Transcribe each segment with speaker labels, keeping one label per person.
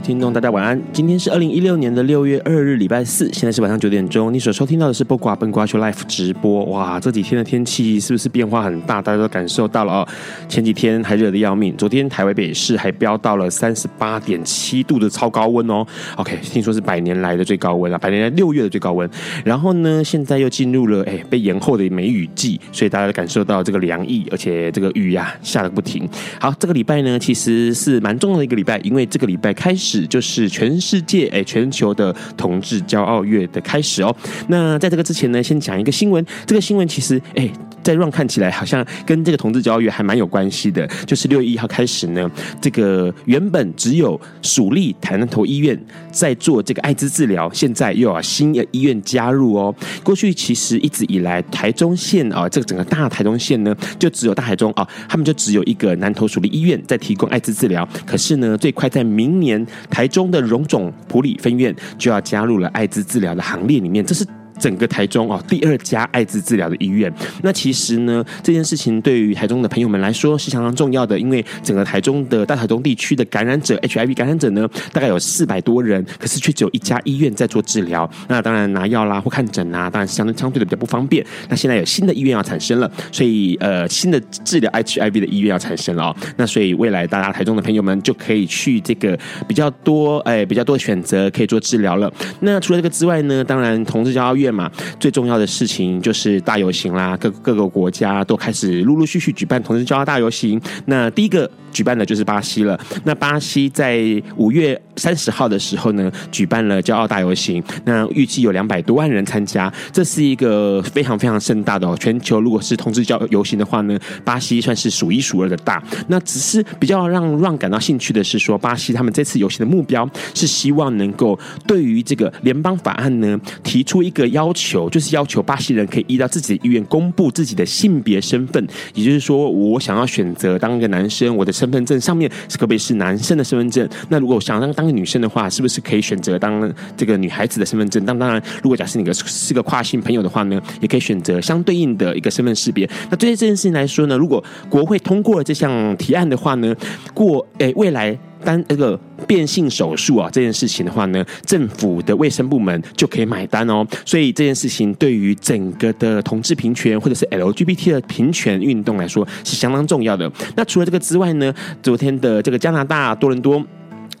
Speaker 1: 听众，大家晚安。今天是二零一六年的六月二日，礼拜四，现在是晚上九点钟。你所收听到的是《不瓜笨瓜秀》life 直播。哇，这几天的天气是不是变化很大？大家都感受到了哦。前几天还热的要命，昨天台湾北市还飙到了三十八点七度的超高温哦。OK，听说是百年来的最高温啊，百年来六月的最高温。然后呢，现在又进入了哎被延后的梅雨季，所以大家都感受到这个凉意，而且这个雨呀、啊、下个不停。好，这个礼拜呢其实是蛮重要的一个礼拜，因为这个礼拜开。始始就是全世界哎，全球的同志骄傲月的开始哦。那在这个之前呢，先讲一个新闻。这个新闻其实哎，在 run 看起来好像跟这个同志骄傲月还蛮有关系的。就是六月一号开始呢，这个原本只有属立台南头医院在做这个艾滋治疗，现在又有新的医院加入哦。过去其实一直以来，台中县啊，这个整个大台中县呢，就只有大台中啊，他们就只有一个南投属立医院在提供艾滋治疗。可是呢，最快在明年。台中的荣总普里分院就要加入了艾滋治疗的行列里面，这是。整个台中哦，第二家艾滋治疗的医院。那其实呢，这件事情对于台中的朋友们来说是相当重要的，因为整个台中的大台中地区的感染者 HIV 感染者呢，大概有四百多人，可是却只有一家医院在做治疗。那当然拿药啦或看诊啊，当然是相对相对的比较不方便。那现在有新的医院要产生了，所以呃，新的治疗 HIV 的医院要产生了哦。那所以未来大家台中的朋友们就可以去这个比较多哎比较多的选择可以做治疗了。那除了这个之外呢，当然同志骄傲嘛，最重要的事情就是大游行啦，各各个国家都开始陆陆续续举办同志骄傲大游行。那第一个举办的就是巴西了。那巴西在五月三十号的时候呢，举办了骄傲大游行。那预计有两百多万人参加，这是一个非常非常盛大的哦。全球如果是同志骄傲游行的话呢，巴西算是数一数二的大。那只是比较让让感到兴趣的是说，巴西他们这次游行的目标是希望能够对于这个联邦法案呢提出一个。要求就是要求巴西人可以依照自己的意愿公布自己的性别身份，也就是说，我想要选择当一个男生，我的身份证上面是可不可以是男生的身份证？那如果想当当个女生的话，是不是可以选择当这个女孩子的身份证？当当然，如果假设你个是个跨性朋友的话呢，也可以选择相对应的一个身份识别。那对于这件事情来说呢，如果国会通过了这项提案的话呢，过诶未来。单那个变性手术啊，这件事情的话呢，政府的卫生部门就可以买单哦。所以这件事情对于整个的同志平权或者是 LGBT 的平权运动来说是相当重要的。那除了这个之外呢，昨天的这个加拿大多伦多。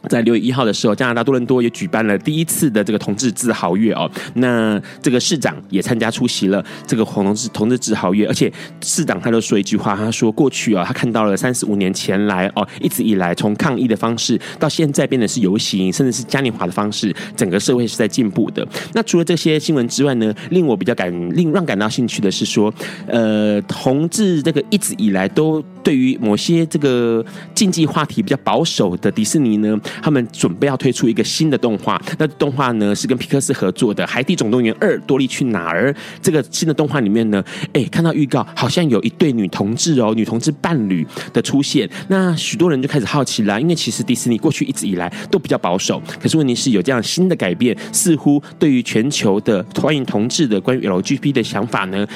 Speaker 1: 在六月一号的时候，加拿大多伦多也举办了第一次的这个同志自豪月哦。那这个市长也参加出席了这个红同志同志自豪月，而且市长他就说一句话，他说过去啊，他看到了三十五年前来哦，一直以来从抗议的方式到现在变得是游行，甚至是嘉年华的方式，整个社会是在进步的。那除了这些新闻之外呢，令我比较感令让感到兴趣的是说，呃，同志这个一直以来都对于某些这个禁忌话题比较保守的迪士尼呢。他们准备要推出一个新的动画，那动画呢是跟皮克斯合作的《海底总动员二：多利去哪儿》。这个新的动画里面呢，哎，看到预告好像有一对女同志哦，女同志伴侣的出现。那许多人就开始好奇了，因为其实迪士尼过去一直以来都比较保守，可是问题是有这样新的改变，似乎对于全球的欢迎同志的关于 LGBT 的想法呢，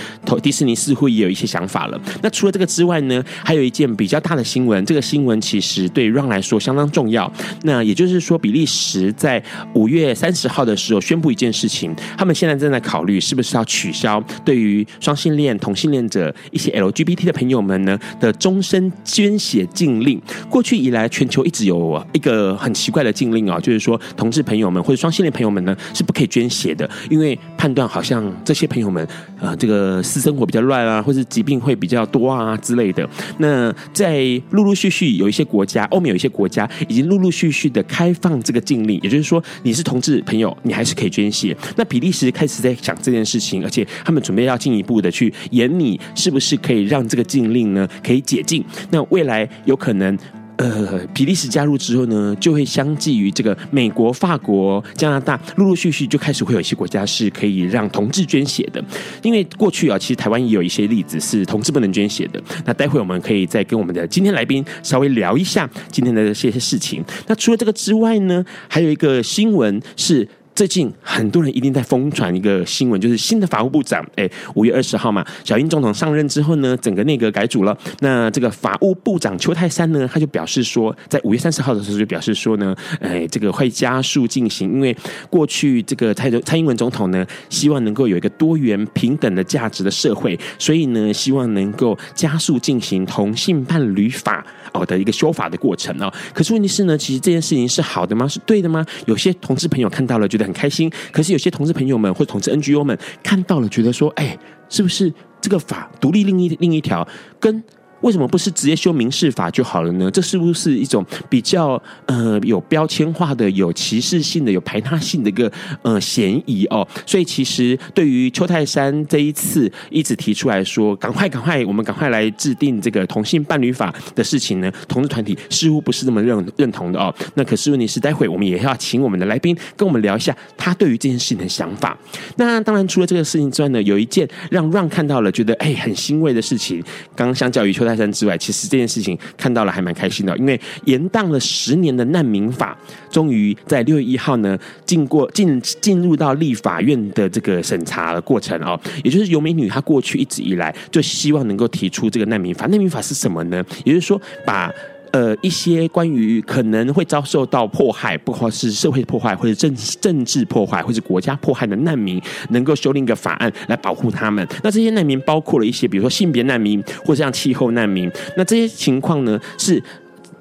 Speaker 1: 迪士尼似乎也有一些想法了。那除了这个之外呢，还还有一件比较大的新闻，这个新闻其实对 Run 来说相当重要。那也就是说，比利时在五月三十号的时候宣布一件事情，他们现在正在考虑是不是要取消对于双性恋、同性恋者一些 LGBT 的朋友们呢的终身捐血禁令。过去以来，全球一直有一个很奇怪的禁令啊，就是说同志朋友们或者双性恋朋友们呢是不可以捐血的，因为判断好像这些朋友们啊、呃，这个私生活比较乱啊，或者疾病会比较多啊之类的。那在陆陆续续有一些国家，欧美有一些国家已经陆陆续续的开放这个禁令，也就是说，你是同志朋友，你还是可以捐血。那比利时开始在想这件事情，而且他们准备要进一步的去研拟，是不是可以让这个禁令呢可以解禁？那未来有可能。呃，比利时加入之后呢，就会相继于这个美国、法国、加拿大，陆陆续续就开始会有一些国家是可以让同志捐血的。因为过去啊，其实台湾也有一些例子是同志不能捐血的。那待会我们可以再跟我们的今天来宾稍微聊一下今天的这些事情。那除了这个之外呢，还有一个新闻是。最近很多人一定在疯传一个新闻，就是新的法务部长，哎，五月二十号嘛，小英总统上任之后呢，整个内阁改组了。那这个法务部长邱泰山呢，他就表示说，在五月三十号的时候就表示说呢，哎，这个会加速进行，因为过去这个蔡蔡英文总统呢，希望能够有一个多元平等的价值的社会，所以呢，希望能够加速进行同性伴侣法哦的一个修法的过程哦。可是问题是呢，其实这件事情是好的吗？是对的吗？有些同志朋友看到了，觉得。很开心，可是有些同志朋友们或同志 NGO 们看到了，觉得说：“哎，是不是这个法独立另一另一条跟？”为什么不是直接修民事法就好了呢？这是不是一种比较呃有标签化的、有歧视性的、有排他性的一个呃嫌疑哦？所以其实对于邱泰山这一次一直提出来说，赶快赶快，我们赶快来制定这个同性伴侣法的事情呢，同志团体似乎不是这么认认同的哦。那可是问题是，待会我们也要请我们的来宾跟我们聊一下他对于这件事情的想法。那当然，除了这个事情之外呢，有一件让 Run 看到了觉得哎很欣慰的事情，刚相较于邱泰。山之外，其实这件事情看到了还蛮开心的，因为延宕了十年的难民法，终于在六月一号呢，经过进进入到立法院的这个审查的过程哦，也就是尤美女她过去一直以来就希望能够提出这个难民法。难民法是什么呢？也就是说把。呃，一些关于可能会遭受到迫害，不管是社会迫害，或者政政治迫害，或者国家迫害的难民，能够修订一个法案来保护他们。那这些难民包括了一些，比如说性别难民，或者像气候难民。那这些情况呢，是。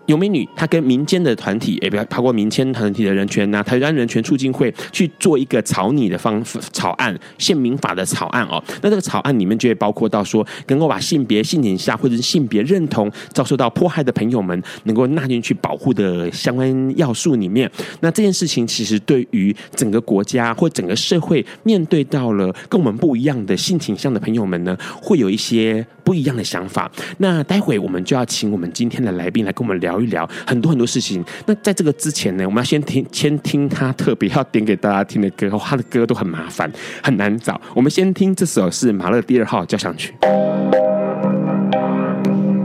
Speaker 1: 游美女，她跟民间的团体，也不要包括民间团体的人权呐、台湾人权促进会去做一个草拟的方草案，宪民法的草案哦。那这个草案里面就会包括到说，能够把性别、性倾向或者是性别认同遭受到迫害的朋友们，能够纳进去保护的相关要素里面。那这件事情其实对于整个国家或整个社会面对到了跟我们不一样的性倾向的朋友们呢，会有一些不一样的想法。那待会我们就要请我们今天的来宾来跟我们聊。一聊很多很多事情。那在这个之前呢，我们要先听先听他特别要点给大家听的歌。他的歌都很麻烦，很难找。我们先听这首是马勒第二号交响曲。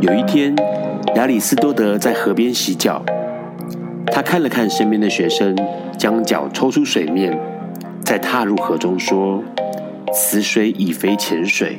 Speaker 1: 有一天，亚里斯多德在河边洗脚，他看了看身边的学生，将脚抽出水面，再踏入河中，说：“此水已非浅水。”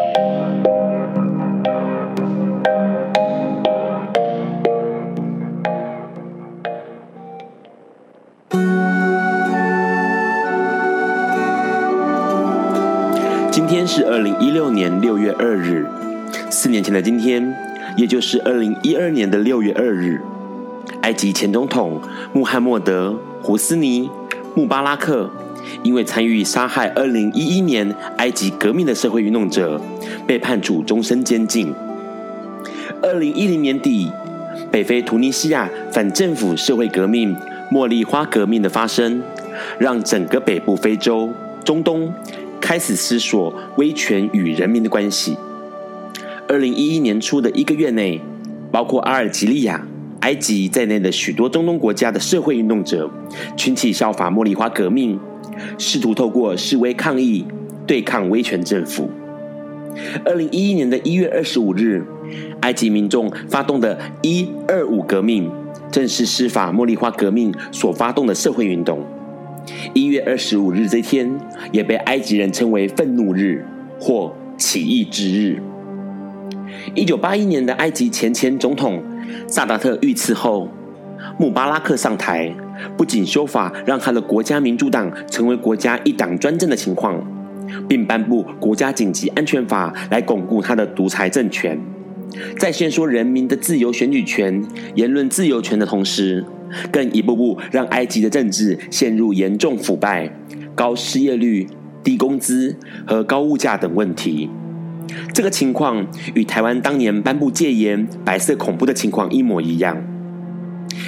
Speaker 1: 天是二零一六年六月二日，四年前的今天。也就是二零一二年的六月二日，埃及前总统穆罕默德·胡斯尼·穆巴拉克因为参与杀害二零一一年埃及革命的社会运动者，被判处终身监禁。二零一零年底，北非突尼西亚反政府社会革命“茉莉花革命”的发生，让整个北部非洲、中东开始思索威权与人民的关系。二零一一年初的一个月内，包括阿尔及利亚、埃及在内的许多中东国家的社会运动者，群起效法茉莉花革命，试图透过示威抗议对抗威权政府。
Speaker 2: 二零一一年的一月二十五日，埃及民众发动的“一二五革命”，正是施法茉莉花革命所发动的社会运动。一月二十五日这天，也被埃及人称为愤怒日或起义之日。一九八一年的埃及前前总统萨达特遇刺后，穆巴拉克上台，不仅修法让他的国家民主党成为国家一党专政的情况，并颁布国家紧急安全法来巩固他的独裁政权。在限缩人民的自由选举权、言论自由权的同时，更一步步让埃及的政治陷入严重腐败、高失业率、低工资和高物价等问题。这个情况与台湾当年颁布戒严、白色恐怖的情况一模一样。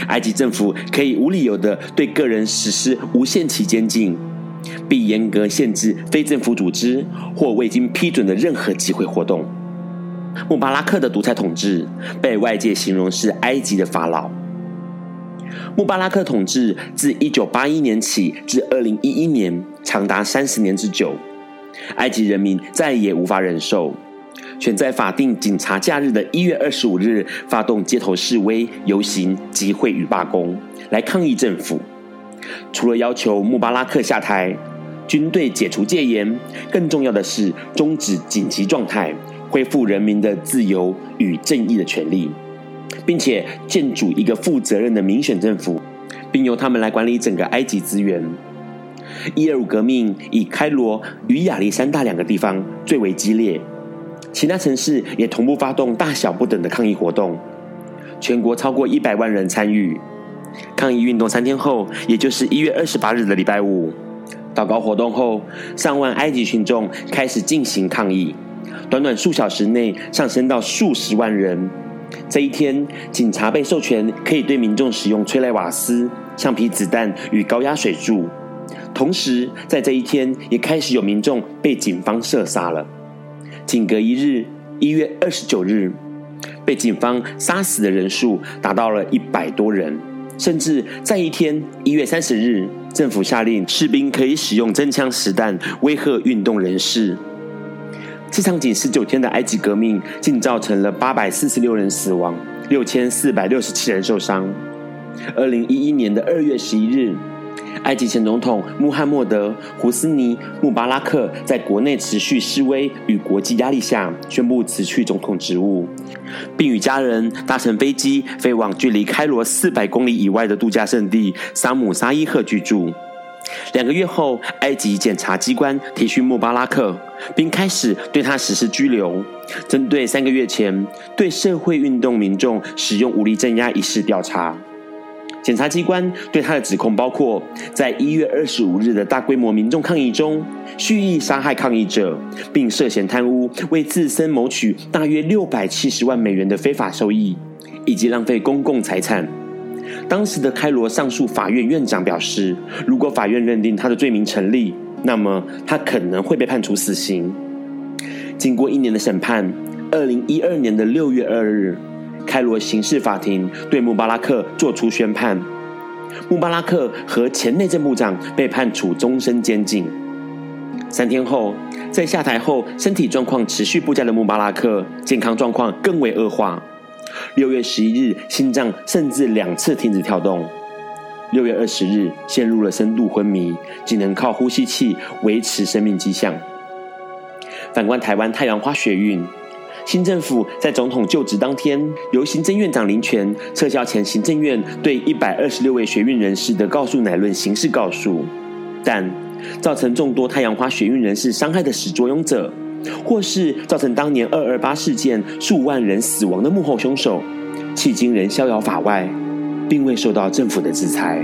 Speaker 2: 埃及政府可以无理由地对个人实施无限期监禁，并严格限制非政府组织或未经批准的任何集会活动。穆巴拉克的独裁统治被外界形容是埃及的法老。穆巴拉克统治自一九八一年起至二零一一年，长达三十年之久。埃及人民再也无法忍受，选在法定警察假日的一月二十五日发动街头示威、游行、集会与罢工，来抗议政府。除了要求穆巴拉克下台、军队解除戒严，更重要的是终止紧急状态，恢复人民的自由与正义的权利，并且建筑一个负责任的民选政府，并由他们来管理整个埃及资源。一二五革命以开罗与亚历山大两个地方最为激烈，其他城市也同步发动大小不等的抗议活动，全国超过一百万人参与。抗议运动三天后，也就是一月二十八日的礼拜五，祷告活动后，上万埃及群众开始进行抗议，短短数小时内上升到数十万人。这一天，警察被授权可以对民众使用催泪瓦斯、橡皮子弹与高压水柱。同时，在这一天也开始有民众被警方射杀了。仅隔一日，一月二十九日，被警方杀死的人数达到了一百多人。甚至在一天，一月三十日，政府下令士兵可以使用真枪实弹威吓运动人士。这场仅十九天的埃及革命，竟造成了八百四十六人死亡，六千四百六十七人受伤。二零一一年的二月十一日。埃及前总统穆罕默德·胡斯尼·穆巴拉克在国内持续示威与国际压力下，宣布辞去总统职务，并与家人搭乘飞机飞往距离开罗四百公里以外的度假胜地沙姆沙伊赫居住。两个月后，埃及检察机关提讯穆巴拉克，并开始对他实施拘留，针对三个月前对社会运动民众使用武力镇压一事调查。检察机关对他的指控包括，在一月二十五日的大规模民众抗议中，蓄意杀害抗议者，并涉嫌贪污，为自身谋取大约六百七十万美元的非法收益，以及浪费公共财产。当时的开罗上诉法院院长表示，如果法院认定他的罪名成立，那么他可能会被判处死刑。经过一年的审判，二零一二年的六月二日。开罗刑事法庭对穆巴拉克作出宣判，穆巴拉克和前内政部长被判处终身监禁。三天后，在下台后身体状况持续不佳的穆巴拉克，健康状况更为恶化。六月十一日，心脏甚至两次停止跳动。六月二十日，陷入了深度昏迷，仅能靠呼吸器维持生命迹象。反观台湾太阳花学运。新政府在总统就职当天，由行政院长林权撤销前行政院对一百二十六位学运人士的告诉乃论刑事告诉，但造成众多太阳花学运人士伤害的始作俑者，或是造成当年二二八事件数万人死亡的幕后凶手，迄今仍逍遥法外，并未受到政府的制裁。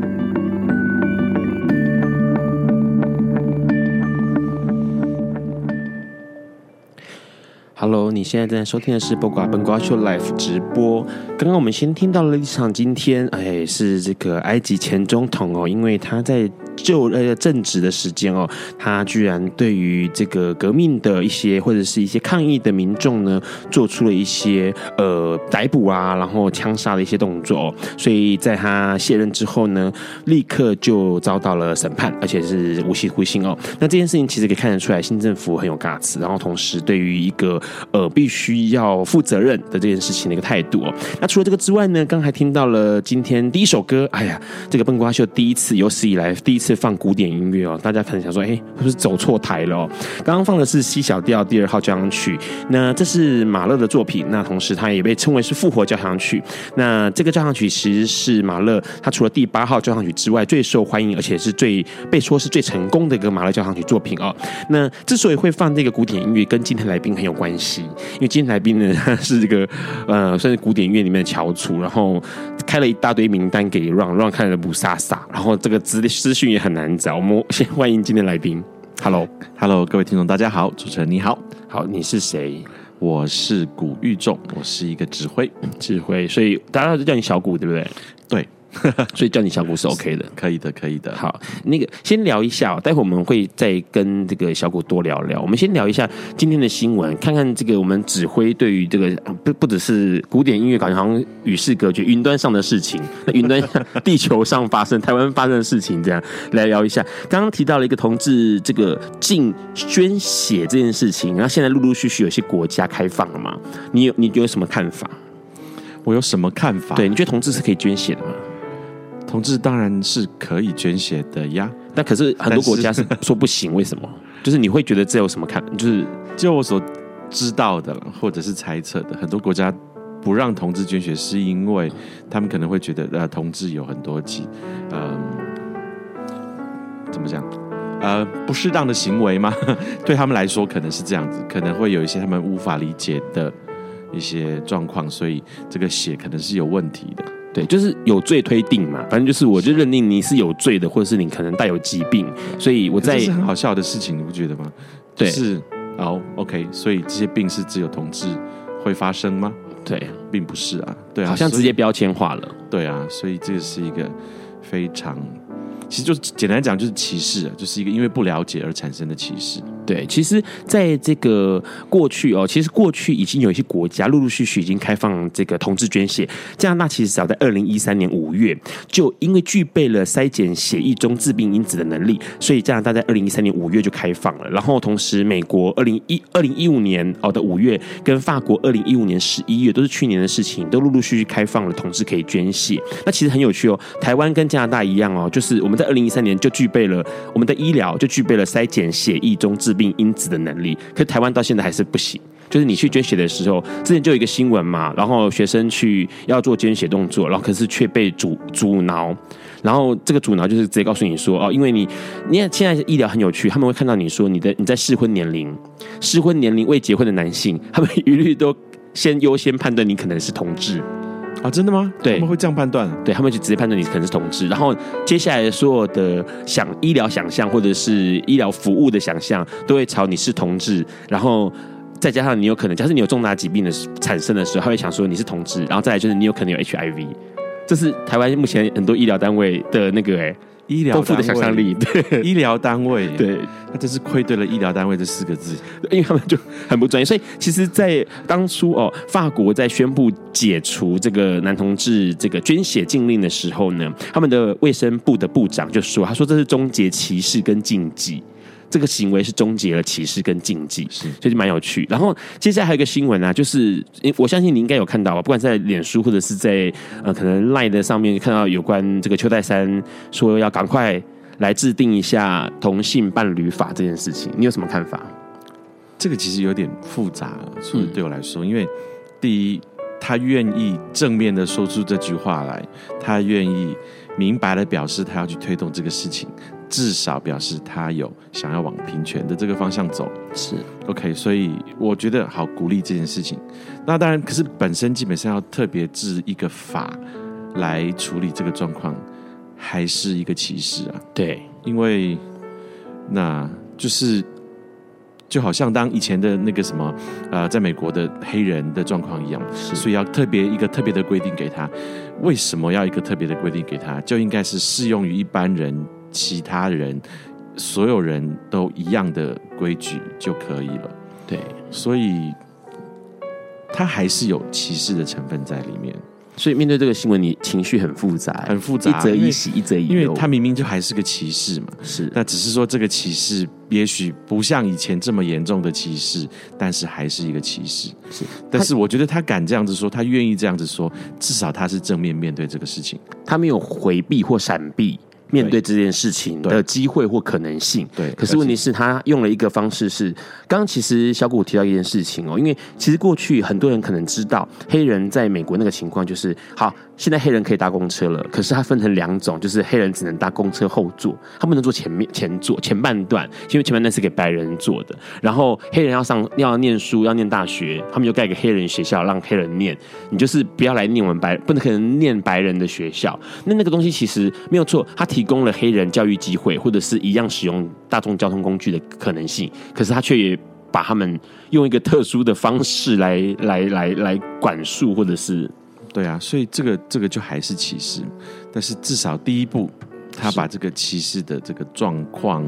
Speaker 1: ？Hello，你现在正在收听的是《不瓜笨瓜秀》Live 直播。刚刚我们先听到了一场，今天哎是这个埃及前总统哦，因为他在。就呃正直的时间哦，他居然对于这个革命的一些或者是一些抗议的民众呢，做出了一些呃逮捕啊，然后枪杀的一些动作哦。所以在他卸任之后呢，立刻就遭到了审判，而且是无期徒刑哦。那这件事情其实可以看得出来，新政府很有 g 词然后同时对于一个呃必须要负责任的这件事情的一个态度哦。那除了这个之外呢，刚才听到了今天第一首歌，哎呀，这个笨瓜秀第一次有史以来第一次。放古典音乐哦，大家可能想说，哎，是不是走错台了哦？刚刚放的是 C 小调第二号交响曲，那这是马勒的作品，那同时它也被称为是复活交响曲。那这个交响曲其实是马勒他除了第八号交响曲之外最受欢迎，而且是最被说是最成功的一个马勒交响曲作品哦。那之所以会放这个古典音乐，跟今天来宾很有关系，因为今天来宾呢，他是这个呃算是古典音乐里面的翘楚，然后开了一大堆名单给 Ron，Ron 看了雾煞煞，然后这个资资讯也。很难找，我们先欢迎今天来宾。
Speaker 3: Hello，Hello，各位听众，大家好，主持人你好，
Speaker 1: 好，你是谁？
Speaker 3: 我是古玉仲，我是一个指挥，
Speaker 1: 指挥，所以大家都叫你小古，对不对？
Speaker 3: 对。
Speaker 1: 所以叫你小谷是 OK 的，
Speaker 3: 可以的，可以的。
Speaker 1: 好，那个先聊一下，哦待会我们会再跟这个小谷多聊聊。我们先聊一下今天的新闻，看看这个我们指挥对于这个不不只是古典音乐，感觉好像与世隔绝，云端上的事情，云端地球上发生、台湾发生的事情，这样来聊一下。刚刚提到了一个同志这个进捐血这件事情，然后现在陆陆续续有些国家开放了嘛？你有你有什么看法？
Speaker 3: 我有什么看法？
Speaker 1: 对，你觉得同志是可以捐血的吗？
Speaker 3: 同志当然是可以捐血的呀，
Speaker 1: 但可是很多国家是说不行，为什么？就是你会觉得这有什么看？就是
Speaker 3: 就我所知道的，或者是猜测的，很多国家不让同志捐血，是因为他们可能会觉得呃，同志有很多疾，呃，怎么讲？呃，不适当的行为吗？对他们来说可能是这样子，可能会有一些他们无法理解的一些状况，所以这个血可能是有问题的。
Speaker 1: 对，就是有罪推定嘛，反正就是我就认定你是有罪的，或者是你可能带有疾病，所以我在
Speaker 3: 这是很好笑的事情，你不觉得吗？
Speaker 1: 对，
Speaker 3: 是哦，OK，所以这些病是只有同志会发生吗？
Speaker 1: 对，
Speaker 3: 并不是啊，对啊，
Speaker 1: 好像直接标签化了，
Speaker 3: 对啊，所以这个是一个非常。其实就简单讲，就是歧视，就是一个因为不了解而产生的歧视。
Speaker 1: 对，其实在这个过去哦，其实过去已经有一些国家陆陆续续已经开放这个同志捐血。加拿大其实早在二零一三年五月，就因为具备了筛检血液中致病因子的能力，所以加拿大在二零一三年五月就开放了。然后同时，美国二零一二零一五年哦的五月，跟法国二零一五年十一月，都是去年的事情，都陆陆续续开放了同志可以捐血。那其实很有趣哦，台湾跟加拿大一样哦，就是我们在二零一三年就具备了我们的医疗就具备了筛检血液中致病因子的能力，可是台湾到现在还是不行。就是你去捐血的时候，之前就有一个新闻嘛，然后学生去要做捐血动作，然后可是却被阻阻挠，然后这个阻挠就是直接告诉你说哦，因为你，你看现在医疗很有趣，他们会看到你说你的你在适婚年龄，适婚年龄未结婚的男性，他们一律都先优先判断你可能是同志。
Speaker 3: 啊，真的吗？
Speaker 1: 对，
Speaker 3: 他们会这样判断，
Speaker 1: 对，他们就直接判断你可能是同志，然后接下来所有的想医疗想象或者是医疗服务的想象，都会朝你是同志，然后再加上你有可能，假设你有重大疾病的产生的时候，他会想说你是同志，然后再来就是你有可能有 HIV，这是台湾目前很多医疗单位的那个哎。
Speaker 3: 医疗丰富的想象力，
Speaker 1: 对。
Speaker 3: 医疗单位，
Speaker 1: 对，
Speaker 3: 他真是愧对了“医疗单位”这四个字，
Speaker 1: 因为他们就很不专业。所以，其实，在当初哦，法国在宣布解除这个男同志这个捐血禁令的时候呢，他们的卫生部的部长就说：“他说这是终结歧视跟禁忌。”这个行为是终结了歧视跟禁忌，是，所以就蛮有趣。然后接下来还有一个新闻啊，就是我相信你应该有看到吧，不管在脸书或者是在呃可能 Line 的上面看到有关这个邱泰山说要赶快来制定一下同性伴侣法这件事情，你有什么看法？
Speaker 3: 这个其实有点复杂，所以对我来说，嗯、因为第一，他愿意正面的说出这句话来，他愿意明白的表示他要去推动这个事情。至少表示他有想要往平权的这个方向走，
Speaker 1: 是
Speaker 3: OK，所以我觉得好鼓励这件事情。那当然，可是本身基本上要特别制一个法，来处理这个状况，还是一个歧视啊？
Speaker 1: 对，
Speaker 3: 因为那就是就好像当以前的那个什么呃，在美国的黑人的状况一样，
Speaker 1: 是
Speaker 3: 所以要特别一个特别的规定给他。为什么要一个特别的规定给他？就应该是适用于一般人、其他人，所有人都一样的规矩就可以了。
Speaker 1: 对，
Speaker 3: 所以。他还是有歧视的成分在里面，
Speaker 1: 所以面对这个新闻，你情绪很复杂，
Speaker 3: 很复杂，
Speaker 1: 一则一喜，一则一忧，
Speaker 3: 因为他明明就还是个歧视嘛。
Speaker 1: 是，
Speaker 3: 那只是说这个歧视也许不像以前这么严重的歧视，但是还是一个歧视。
Speaker 1: 是，
Speaker 3: 但是我觉得他敢这样子说，他愿意这样子说，至少他是正面面对这个事情，
Speaker 1: 他没有回避或闪避。面对这件事情的机会或可能性，
Speaker 3: 对。
Speaker 1: 可是问题是，他用了一个方式是，刚刚其实小谷提到一件事情哦，因为其实过去很多人可能知道黑人在美国那个情况就是好。现在黑人可以搭公车了，可是它分成两种，就是黑人只能搭公车后座，他不能坐前面前座前半段，因为前半段是给白人坐的。然后黑人要上要念书要念大学，他们就盖个黑人学校让黑人念，你就是不要来念我们白不能可能念白人的学校。那那个东西其实没有错，它提供了黑人教育机会或者是一样使用大众交通工具的可能性，可是他却也把他们用一个特殊的方式来来来来管束或者是。
Speaker 3: 对啊，所以这个这个就还是歧视，但是至少第一步，他把这个歧视的这个状况。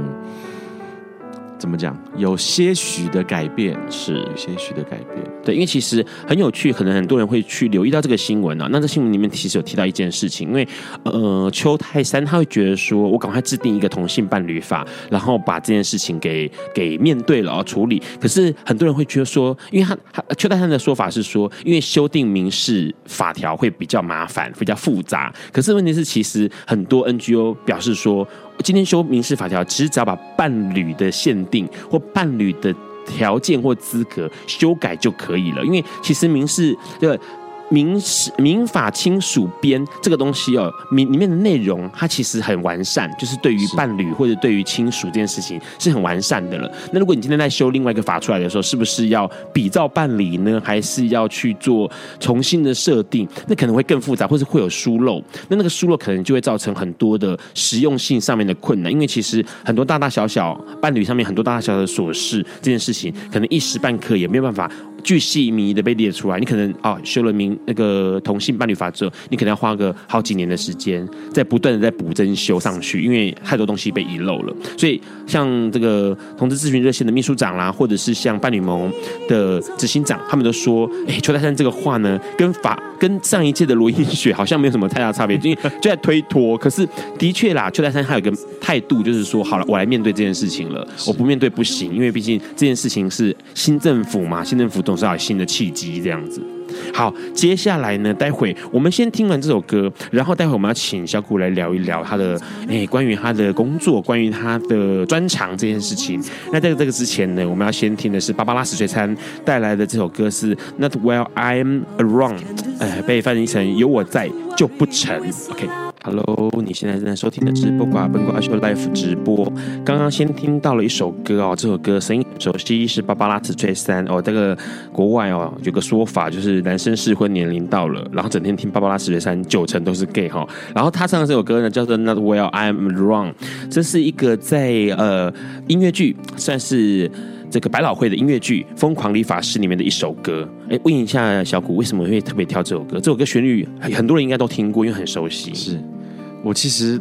Speaker 3: 怎么讲？有些许的改变，是有些许的改变。
Speaker 1: 对，因为其实很有趣，可能很多人会去留意到这个新闻啊。那这新闻里面其实有提到一件事情，因为呃，邱泰山他会觉得说，我赶快制定一个同性伴侣法，然后把这件事情给给面对了啊，处理。可是很多人会觉得说，因为他他邱泰山的说法是说，因为修订民事法条会比较麻烦，比较复杂。可是问题是，其实很多 NGO 表示说。今天修民事法条，其实只要把伴侣的限定或伴侣的条件或资格修改就可以了，因为其实民事这个。民事民法亲属编这个东西哦，里里面的内容它其实很完善，就是对于伴侣或者对于亲属这件事情是很完善的了。那如果你今天在修另外一个法出来的时候，是不是要比照办理呢？还是要去做重新的设定？那可能会更复杂，或是会有疏漏。那那个疏漏可能就会造成很多的实用性上面的困难，因为其实很多大大小小伴侣上面很多大大小小的琐事，这件事情可能一时半刻也没有办法。巨细靡遗的被列出来，你可能啊、哦、修了民那个同性伴侣法之后，你可能要花个好几年的时间，在不断的在补增修上去，因为太多东西被遗漏了。所以像这个同志咨询热线的秘书长啦，或者是像伴侣盟的执行长，他们都说，哎，邱太三这个话呢，跟法跟上一届的罗英雪好像没有什么太大差别，因为就在推脱。可是的确啦，邱太三他有一个态度，就是说，好了，我来面对这件事情了，我不面对不行，因为毕竟这件事情是新政府嘛，新政府。总是要有新的契机，这样子。好，接下来呢，待会我们先听完这首歌，然后待会我们要请小谷来聊一聊他的，哎，关于他的工作，关于他的专长这件事情。那在这个之前呢，我们要先听的是芭芭拉史翠珊带来的这首歌是《Not While I'm Around》，哎，被翻译成“有我在就不成”。OK。Hello，你现在正在收听的是不挂笨瓜秀 life 直播。刚刚先听到了一首歌哦，这首歌声音很熟悉，是芭芭拉史翠珊哦。这个国外哦有个说法，就是男生适婚年龄到了，然后整天听芭芭拉史翠珊，九成都是 gay 哈。然后他唱的这首歌呢，叫做 Not While I'm Wrong，这是一个在呃音乐剧算是。这个百老汇的音乐剧《疯狂理发师》里面的一首歌，哎，问一下小谷，为什么会特别挑这首歌？这首歌旋律很多人应该都听过，因为很熟悉。
Speaker 3: 是我其实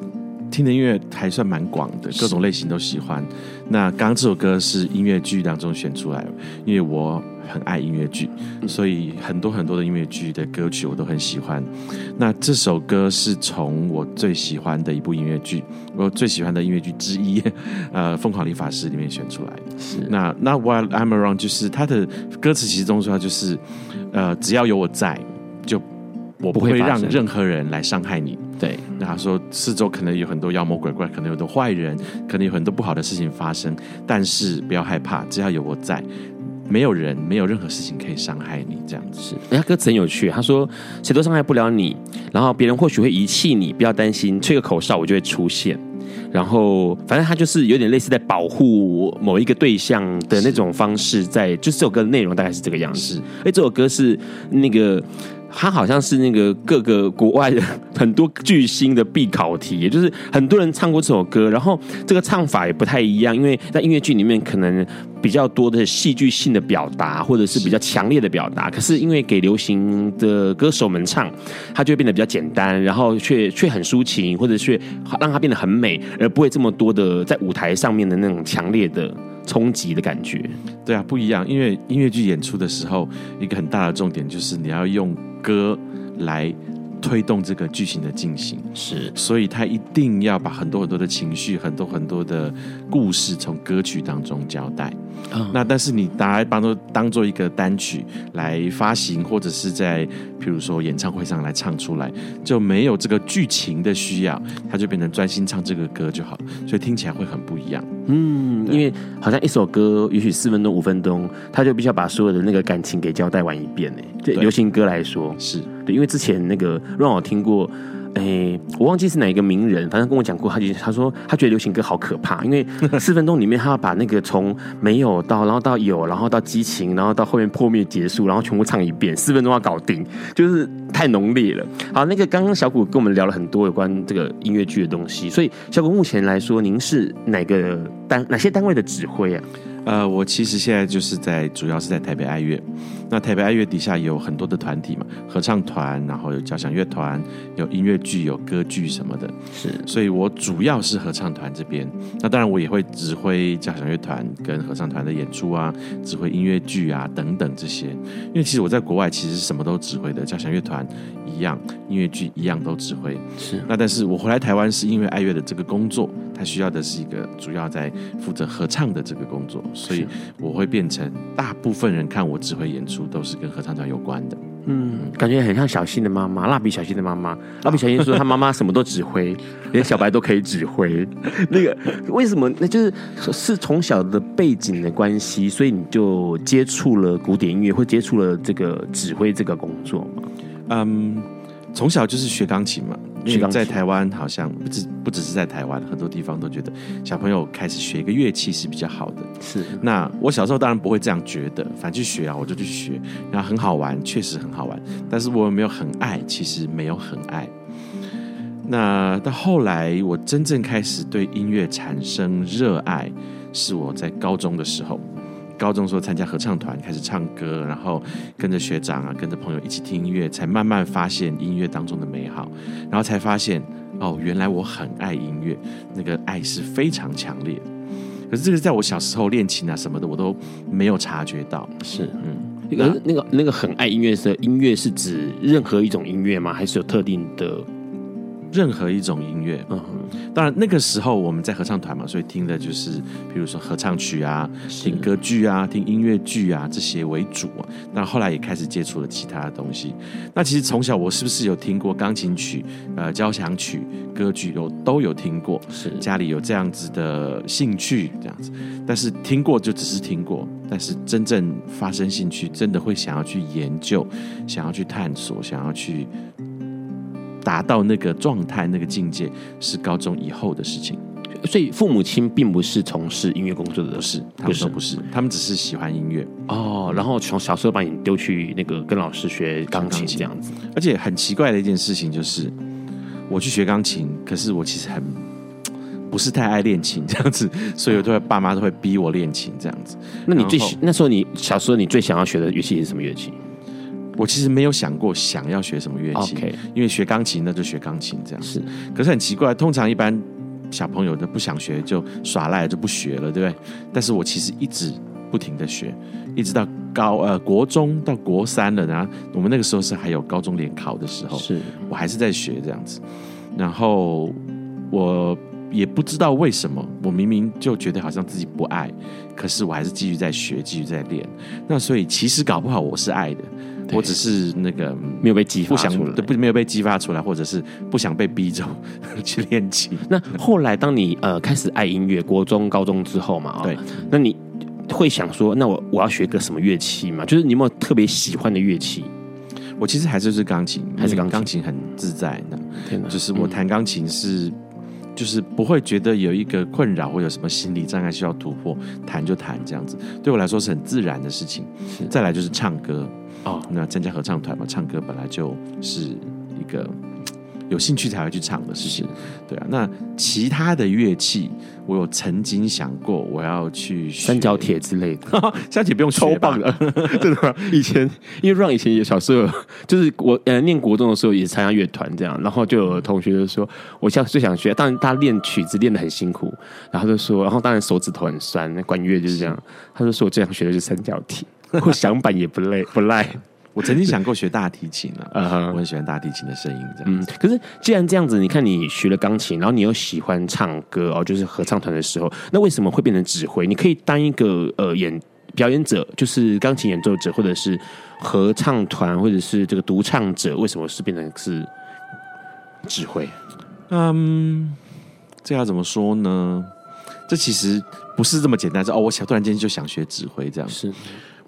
Speaker 3: 听的音乐还算蛮广的，各种类型都喜欢。那刚刚这首歌是音乐剧当中选出来，因为我很爱音乐剧，所以很多很多的音乐剧的歌曲我都很喜欢。那这首歌是从我最喜欢的一部音乐剧，我最喜欢的音乐剧之一，呃，《疯狂理发师》里面选出来的。是那那 While I'm Around 就是他的歌词，其实中说就是，呃，只要有我在，就我不会让任何人来伤害你。对，那他说四周可能有很多妖魔鬼怪，可能有很多坏人，可能有很多不好的事情发生，但是不要害怕，只要有我在，没有人，没有任何事情可以伤害你。这样子是，
Speaker 1: 人家歌词很有趣，他说谁都伤害不了你，然后别人或许会遗弃你，不要担心，吹个口哨我就会出现。然后，反正他就是有点类似在保护某一个对象的那种方式在，在就是这首歌的内容大概是这个样子。哎，这首歌是那个他好像是那个各个国外的很多巨星的必考题，也就是很多人唱过这首歌，然后这个唱法也不太一样，因为在音乐剧里面可能比较多的戏剧性的表达，或者是比较强烈的表达，可是因为给流行的歌手们唱，它就会变得比较简单，然后却却很抒情，或者却让它变得很美，而不会这么多的在舞台上面的那种强烈的冲击的感觉。
Speaker 3: 对啊，不一样，因为音乐剧演出的时候，一个很大的重点就是你要用。歌来推动这个剧情的进行，
Speaker 1: 是，
Speaker 3: 所以他一定要把很多很多的情绪、很多很多的故事从歌曲当中交代。嗯、那但是你拿来当做当做一个单曲来发行，或者是在譬如说演唱会上来唱出来，就没有这个剧情的需要，他就变成专心唱这个歌就好，所以听起来会很不一样。
Speaker 1: 嗯，因为好像一首歌也许四分钟、五分钟，他就必须要把所有的那个感情给交代完一遍呢。对流行歌来说
Speaker 3: 是
Speaker 1: 对，因为之前那个让我听过。哎、欸，我忘记是哪一个名人，反正跟我讲过，他就他说他觉得流行歌好可怕，因为 四分钟里面他要把那个从没有到，然后到有，然后到激情，然后到后面破灭结束，然后全部唱一遍，四分钟要搞定，就是太浓烈了。好，那个刚刚小谷跟我们聊了很多有关这个音乐剧的东西，所以小谷目前来说，您是哪个单哪些单位的指挥啊？
Speaker 3: 呃，我其实现在就是在，主要是在台北爱乐。那台北爱乐底下有很多的团体嘛，合唱团，然后有交响乐团，有音乐剧，有歌剧什么的。
Speaker 1: 是，
Speaker 3: 所以我主要是合唱团这边。那当然，我也会指挥交响乐团跟合唱团的演出啊，指挥音乐剧啊等等这些。因为其实我在国外其实什么都指挥的，交响乐团一样，音乐剧一样都指挥。
Speaker 1: 是。
Speaker 3: 那但是我回来台湾是因为爱乐的这个工作，它需要的是一个主要在负责合唱的这个工作。所以我会变成大部分人看我指挥演出都是跟合唱团有关的。
Speaker 1: 嗯，感觉很像小新的妈妈，蜡笔小新的妈妈。蜡笔小新说他妈妈什么都指挥，连小白都可以指挥。那个为什么？那就是是从小的背景的关系，所以你就接触了古典音乐，或接触了这个指挥这个工作吗？
Speaker 3: 嗯，从小就是学钢琴嘛。因为在台湾好像不只不只是在台湾，很多地方都觉得小朋友开始学一个乐器是比较好的。
Speaker 1: 是，
Speaker 3: 那我小时候当然不会这样觉得，反正去学啊，我就去学，然后很好玩，确实很好玩。但是我有没有很爱？其实没有很爱。那到后来，我真正开始对音乐产生热爱，是我在高中的时候。高中时候参加合唱团，开始唱歌，然后跟着学长啊，跟着朋友一起听音乐，才慢慢发现音乐当中的美好，然后才发现哦，原来我很爱音乐，那个爱是非常强烈的。可是这个在我小时候练琴啊什么的，我都没有察觉到。
Speaker 1: 是，嗯，那个那个那个很爱音乐的音乐是指任何一种音乐吗？还是有特定的？
Speaker 3: 任何一种音乐，嗯，当然那个时候我们在合唱团嘛，所以听的就是，比如说合唱曲啊，听歌剧啊，听音乐剧啊这些为主啊。那后来也开始接触了其他的东西。那其实从小我是不是有听过钢琴曲、呃交响曲、歌剧有都有听过？
Speaker 1: 是
Speaker 3: 家里有这样子的兴趣这样子，但是听过就只是听过，但是真正发生兴趣，真的会想要去研究，想要去探索，想要去。达到那个状态、那个境界是高中以后的事情，
Speaker 1: 所以父母亲并不是从事音乐工作的，
Speaker 3: 不是，他们都不是，他们只是喜欢音乐
Speaker 1: 哦。然后从小时候把你丢去那个跟老师学钢琴这样子，
Speaker 3: 而且很奇怪的一件事情就是，我去学钢琴，可是我其实很不是太爱练琴这样子，所以我都会爸妈都会逼我练琴这样子。
Speaker 1: 那你最那时候你小时候你最想要学的乐器是什么乐器？
Speaker 3: 我其实没有想过想要学什么乐器
Speaker 1: ，Okay.
Speaker 3: 因为学钢琴那就学钢琴这样。
Speaker 1: 是，
Speaker 3: 可是很奇怪，通常一般小朋友都不想学就耍赖就不学了，对不对？但是我其实一直不停的学，一直到高呃国中到国三了，然后我们那个时候是还有高中联考的时候，
Speaker 1: 是
Speaker 3: 我还是在学这样子。然后我也不知道为什么，我明明就觉得好像自己不爱，可是我还是继续在学，继续在练。那所以其实搞不好我是爱的。我只是那个
Speaker 1: 没有被激发出来，
Speaker 3: 不没有被激发出来，或者是不想被逼着 去练琴。
Speaker 1: 那后来，当你呃开始爱音乐，国中、高中之后嘛，
Speaker 3: 对，
Speaker 1: 那你会想说，那我我要学个什么乐器嘛？就是你有没有特别喜欢的乐器？
Speaker 3: 我其实还是是钢琴，
Speaker 1: 还是钢
Speaker 3: 钢琴很自在的。
Speaker 1: 天哪，
Speaker 3: 就是我弹钢琴是就是不会觉得有一个困扰或有什么心理障碍需要突破，弹就弹这样子，对我来说是很自然的事情。再来就是唱歌哦，那参加合唱团嘛，唱歌本来就是一个。有兴趣才会去唱的事情，对啊。那其他的乐器，我有曾经想过我要去
Speaker 1: 三角铁之类的，三角铁不用抽棒的，真的吗？以前因为 Ron 以前也小时候就是我呃念国中的时候也参加乐团这样，然后就有同学就说，我现在最想学，当然他练曲子练得很辛苦，然后就说，然后当然手指头很酸，管乐就是这样，他就说我最想学的是三角铁，或响板也不累 不赖。
Speaker 3: 我曾经想过学大提琴啊，我很喜欢大提琴的声音，这样。
Speaker 1: 嗯，可是既然这样子，你看你学了钢琴，然后你又喜欢唱歌哦，就是合唱团的时候，那为什么会变成指挥？你可以当一个呃演表演者，就是钢琴演奏者，或者是合唱团，或者是这个独唱者，为什么是变成是指挥？
Speaker 3: 嗯，这要怎么说呢？这其实不是这么简单，说哦，我想突然间就想学指挥这样是。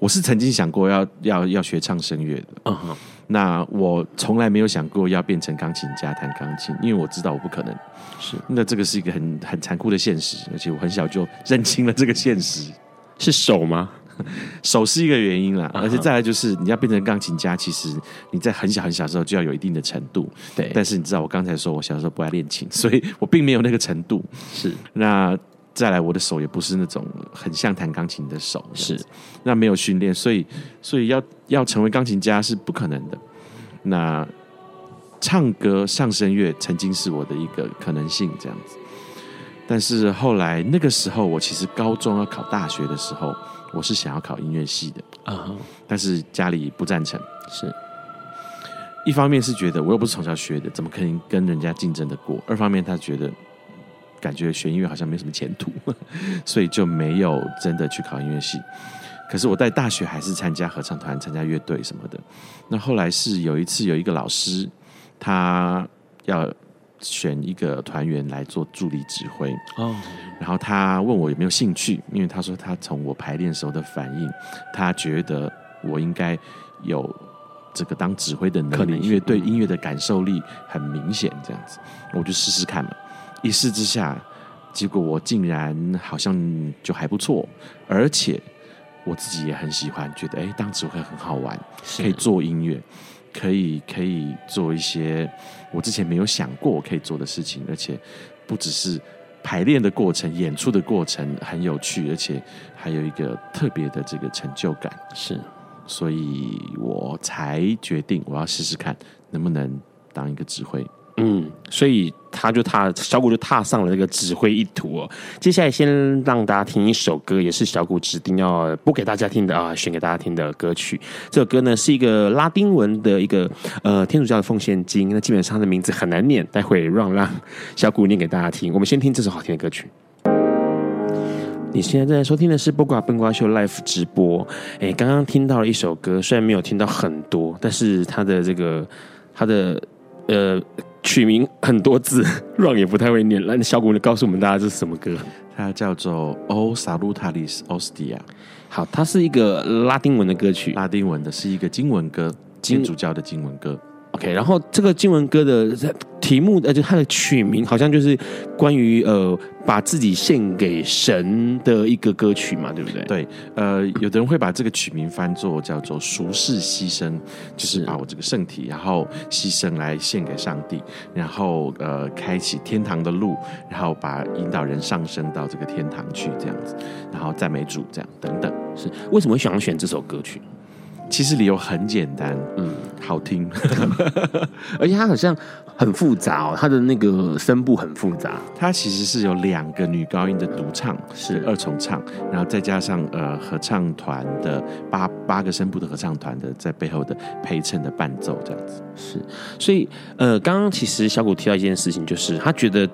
Speaker 3: 我是曾经想过要要要学唱声乐的，嗯哼，那我从来没有想过要变成钢琴家弹钢琴，因为我知道我不可能。是，那这个是一个很很残酷的现实，而且我很小就认清了这个现实。
Speaker 1: 是手吗？
Speaker 3: 手是一个原因啦，而且再来就是你要变成钢琴家，其实你在很小很小的时候就要有一定的程度。对，但是你知道我刚才说我小时候不爱练琴，所以我并没有那个程度。是，那。再来，我的手也不是那种很像弹钢琴的手，是那没有训练，所以所以要要成为钢琴家是不可能的。那唱歌、上声乐曾经是我的一个可能性，这样子。但是后来那个时候，我其实高中要考大学的时候，我是想要考音乐系的啊，但是家里不赞成。是一方面是觉得我又不是从小学的，怎么可能跟人家竞争的过？二方面他觉得。感觉学音乐好像没什么前途，所以就没有真的去考音乐系。可是我在大学还是参加合唱团、参加乐队什么的。那后来是有一次有一个老师，他要选一个团员来做助理指挥哦，然后他问我有没有兴趣，因为他说他从我排练时候的反应，他觉得我应该有这个当指挥的能力，因为对音乐的感受力很明显，这样子，我就试试看嘛。一试之下，结果我竟然好像就还不错，而且我自己也很喜欢，觉得哎，当指挥很好玩，可以做音乐，可以可以做一些我之前没有想过可以做的事情，而且不只是排练的过程，演出的过程很有趣，而且还有一个特别的这个成就感，是，所以我才决定我要试试看能不能当一个指挥。
Speaker 1: 嗯，所以他就踏小谷就踏上了这个指挥一途哦。接下来先让大家听一首歌，也是小谷指定要播给大家听的啊，选给大家听的歌曲。这首歌呢是一个拉丁文的一个呃天主教的奉献经，那基本上的名字很难念，待会让让小谷念给大家听。我们先听这首好听的歌曲。你现在正在收听的是《播瓜笨瓜秀》Live 直播。哎，刚刚听到了一首歌，虽然没有听到很多，但是它的这个它的呃。曲名很多字，run 也不太会念。那，小古，你告诉我们大家这是什么歌？
Speaker 3: 它叫做《O Salutaris Hostia》。
Speaker 1: 好，它是一个拉丁文的歌曲，
Speaker 3: 拉丁文的是一个经文歌，天主教的经文歌。
Speaker 1: OK，然后这个经文歌的题目，呃，就它的曲名好像就是关于呃，把自己献给神的一个歌曲嘛，对不对？
Speaker 3: 对，呃，有的人会把这个曲名翻作叫做赎世牺牲，就是把我这个圣体，然后牺牲来献给上帝，然后呃，开启天堂的路，然后把引导人上升到这个天堂去，这样子，然后赞美主，这样等等。
Speaker 1: 是为什么会想要选这首歌曲？
Speaker 3: 其实理由很简单，嗯，好听，
Speaker 1: 而且它好像很复杂哦，它的那个声部很复杂。
Speaker 3: 它其实是有两个女高音的独唱，是二重唱，然后再加上呃合唱团的八八个声部的合唱团的在背后的陪衬的伴奏，这样子
Speaker 1: 是。所以呃，刚刚其实小谷提到一件事情，就是他觉得。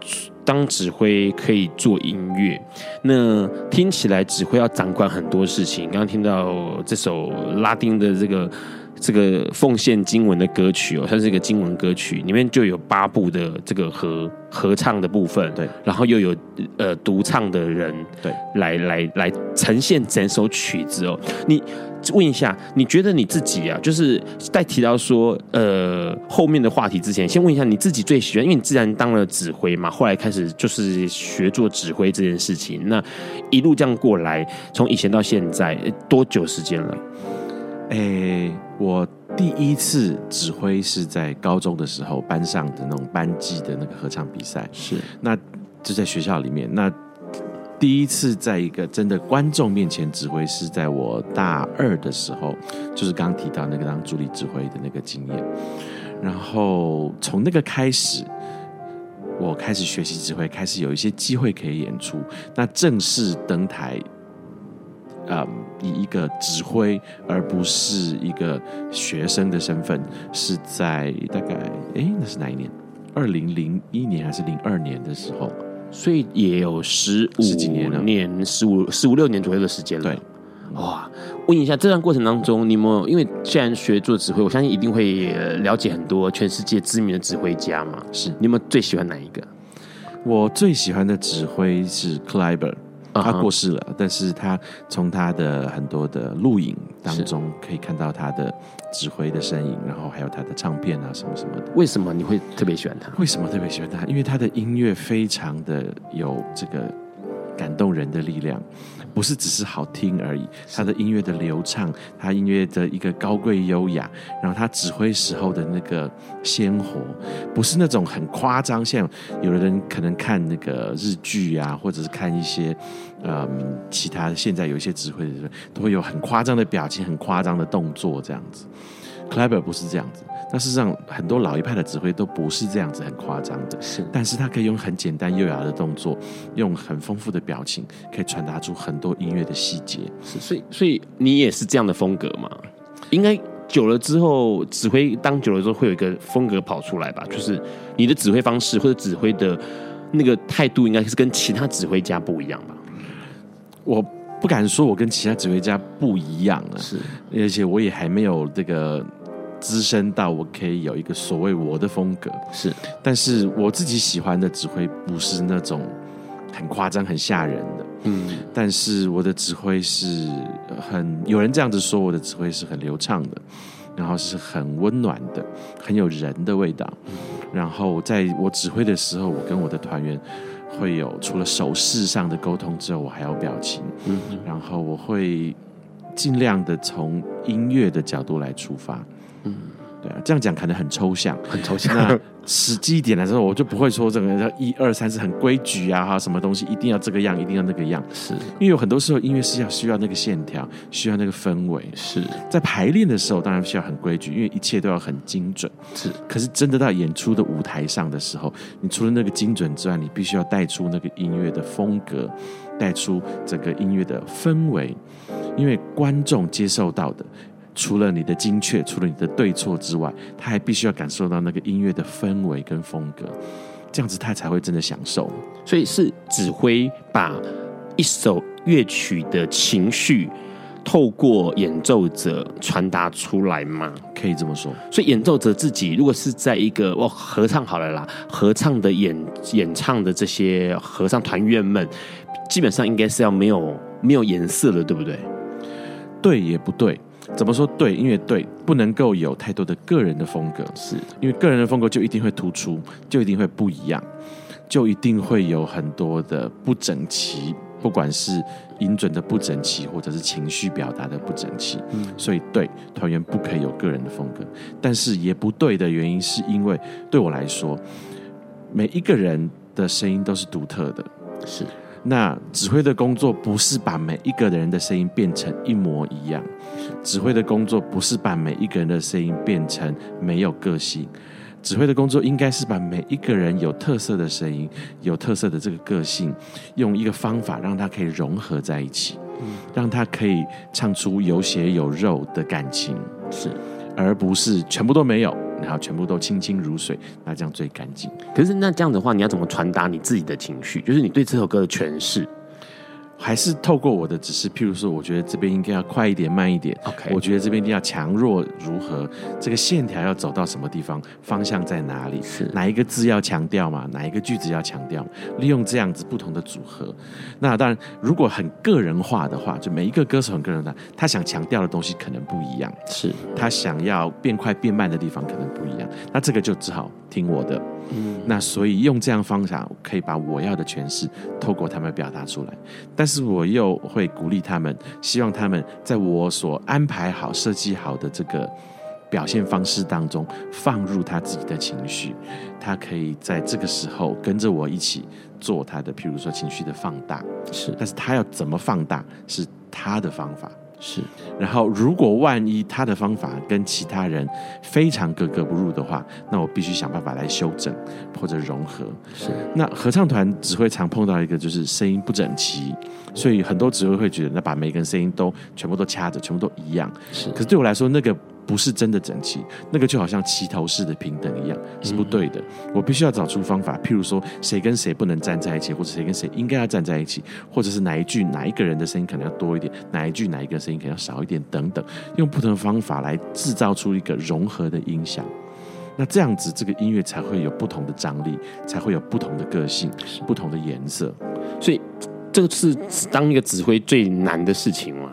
Speaker 1: 当指挥可以做音乐，那听起来指挥要掌管很多事情。刚刚听到这首拉丁的这个这个奉献经文的歌曲哦，它是一个经文歌曲，里面就有八部的这个合合唱的部分，
Speaker 3: 对，
Speaker 1: 然后又有呃独唱的人，
Speaker 3: 对，
Speaker 1: 来来来呈现整首曲子哦。你问一下，你觉得你自己啊，就是在提到说呃后面的话题之前，先问一下你自己最喜欢，因为你自然当了指挥嘛，后来开始就是学做指挥这件事情，那一路这样过来，从以前到现在多久时间了？
Speaker 3: 诶、欸，我第一次指挥是在高中的时候，班上的那种班级的那个合唱比赛，
Speaker 1: 是，
Speaker 3: 那就在学校里面。那第一次在一个真的观众面前指挥是在我大二的时候，就是刚刚提到那个当助理指挥的那个经验。然后从那个开始，我开始学习指挥，开始有一些机会可以演出。那正式登台。嗯，以一个指挥而不是一个学生的身份，是在大概哎，那是哪一年？二零零一年还是零二年的时候？
Speaker 1: 所以也有十五
Speaker 3: 十几年了，
Speaker 1: 年十五十五六年左右的时间了。
Speaker 3: 对，
Speaker 1: 哇，问一下，这段过程当中，你有没有因为既然学做指挥，我相信一定会了解很多全世界知名的指挥家嘛？
Speaker 3: 是，
Speaker 1: 你有没有最喜欢哪一个？
Speaker 3: 我最喜欢的指挥是 Kleiber。他过世了，但是他从他的很多的录影当中可以看到他的指挥的身影，然后还有他的唱片啊什么什么的。
Speaker 1: 为什么你会特别喜欢他？
Speaker 3: 为什么特别喜欢他？因为他的音乐非常的有这个感动人的力量。不是只是好听而已，他的音乐的流畅，他音乐的一个高贵优雅，然后他指挥时候的那个鲜活，不是那种很夸张，像有的人可能看那个日剧啊，或者是看一些嗯其他，现在有一些指挥的人都会有很夸张的表情，很夸张的动作这样子。Kleiber 不是这样子。那事实上，很多老一派的指挥都不是这样子很夸张的，
Speaker 1: 是。
Speaker 3: 但是他可以用很简单优雅的动作，用很丰富的表情，可以传达出很多音乐的细节。
Speaker 1: 是，所以，所以你也是这样的风格吗？应该久了之后，指挥当久了之后，会有一个风格跑出来吧？就是你的指挥方式或者指挥的那个态度，应该是跟其他指挥家不一样吧？
Speaker 3: 我不敢说我跟其他指挥家不一样啊，
Speaker 1: 是，
Speaker 3: 而且我也还没有这个。资深到我可以有一个所谓我的风格。
Speaker 1: 是，
Speaker 3: 但是我自己喜欢的指挥不是那种很夸张、很吓人的，
Speaker 1: 嗯，
Speaker 3: 但是我的指挥是很有人这样子说，我的指挥是很流畅的，然后是很温暖的，很有人的味道。然后在我指挥的时候，我跟我的团员会有除了手势上的沟通之后，我还有表情，
Speaker 1: 嗯，
Speaker 3: 然后我会尽量的从音乐的角度来出发。
Speaker 1: 嗯，
Speaker 3: 对啊，这样讲可能很抽象，
Speaker 1: 很抽象。
Speaker 3: 那实际一点来说，我就不会说这个叫一二三是很规矩啊，哈，什么东西一定要这个样，一定要那个样。
Speaker 1: 是
Speaker 3: 因为有很多时候音乐是要需要那个线条，需要那个氛围。
Speaker 1: 是
Speaker 3: 在排练的时候，当然需要很规矩，因为一切都要很精准。
Speaker 1: 是，
Speaker 3: 可是真的到演出的舞台上的时候，你除了那个精准之外，你必须要带出那个音乐的风格，带出整个音乐的氛围，因为观众接受到的。除了你的精确，除了你的对错之外，他还必须要感受到那个音乐的氛围跟风格，这样子他才会真的享受。
Speaker 1: 所以是指挥把一首乐曲的情绪透过演奏者传达出来吗？
Speaker 3: 可以这么说。
Speaker 1: 所以演奏者自己如果是在一个哦合唱好了啦，合唱的演演唱的这些合唱团员们，基本上应该是要没有没有颜色的，对不对？
Speaker 3: 对也不对。怎么说对？因为对不能够有太多的个人的风格，
Speaker 1: 是
Speaker 3: 因为个人的风格就一定会突出，就一定会不一样，就一定会有很多的不整齐，不管是音准的不整齐，或者是情绪表达的不整齐。
Speaker 1: 嗯，
Speaker 3: 所以对团员不可以有个人的风格，但是也不对的原因是因为对我来说，每一个人的声音都是独特的，
Speaker 1: 是。
Speaker 3: 那指挥的工作不是把每一个人的声音变成一模一样，指挥的工作不是把每一个人的声音变成没有个性，指挥的工作应该是把每一个人有特色的声音、有特色的这个个性，用一个方法让它可以融合在一起，让它可以唱出有血有肉的感情，
Speaker 1: 是，
Speaker 3: 而不是全部都没有。然后全部都清清如水，那这样最干净。
Speaker 1: 可是那这样的话，你要怎么传达你自己的情绪？就是你对这首歌的诠释。
Speaker 3: 还是透过我的指示，譬如说，我觉得这边应该要快一点、慢一点。
Speaker 1: OK，
Speaker 3: 我觉得这边一定要强弱如何，这个线条要走到什么地方，方向在哪里？
Speaker 1: 是
Speaker 3: 哪一个字要强调嘛？哪一个句子要强调？利用这样子不同的组合。那当然，如果很个人化的话，就每一个歌手很个人的，他想强调的东西可能不一样。
Speaker 1: 是
Speaker 3: 他想要变快变慢的地方可能不一样。那这个就只好听我的。嗯，那所以用这样方法可以把我要的诠释透过他们表达出来，但是我又会鼓励他们，希望他们在我所安排好、设计好的这个表现方式当中放入他自己的情绪，他可以在这个时候跟着我一起做他的，譬如说情绪的放大，
Speaker 1: 是，
Speaker 3: 但是他要怎么放大是他的方法。
Speaker 1: 是，
Speaker 3: 然后如果万一他的方法跟其他人非常格格不入的话，那我必须想办法来修整或者融合。
Speaker 1: 是，
Speaker 3: 那合唱团只会常碰到一个就是声音不整齐，所以很多指挥会觉得，那把每个人声音都全部都掐着，全部都一样。
Speaker 1: 是，
Speaker 3: 可是对我来说那个。不是真的整齐，那个就好像齐头式的平等一样，是不对的。嗯、我必须要找出方法，譬如说谁跟谁不能站在一起，或者谁跟谁应该要站在一起，或者是哪一句哪一个人的声音可能要多一点，哪一句哪一个声音可能要少一点等等，用不同的方法来制造出一个融合的音响。那这样子，这个音乐才会有不同的张力，才会有不同的个性，不同的颜色。
Speaker 1: 所以，这个是当一个指挥最难的事情吗？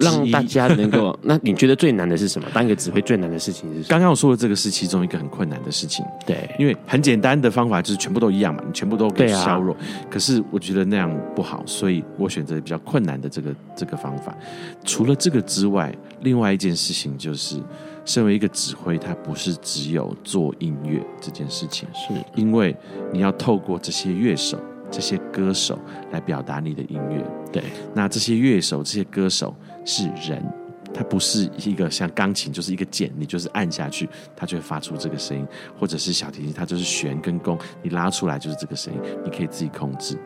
Speaker 1: 让大家能够，那你觉得最难的是什么？当一个指挥最难的事情是什么？
Speaker 3: 刚刚我说的这个是其中一个很困难的事情。
Speaker 1: 对，
Speaker 3: 因为很简单的方法就是全部都一样嘛，你全部都给削弱。
Speaker 1: 啊、
Speaker 3: 可是我觉得那样不好，所以我选择比较困难的这个这个方法。除了这个之外，另外一件事情就是，身为一个指挥，他不是只有做音乐这件事情，
Speaker 1: 是
Speaker 3: 因为你要透过这些乐手。这些歌手来表达你的音乐，
Speaker 1: 对。
Speaker 3: 那这些乐手、这些歌手是人，它不是一个像钢琴，就是一个键，你就是按下去，它就会发出这个声音；或者是小提琴，它就是弦跟弓，你拉出来就是这个声音，你可以自己控制。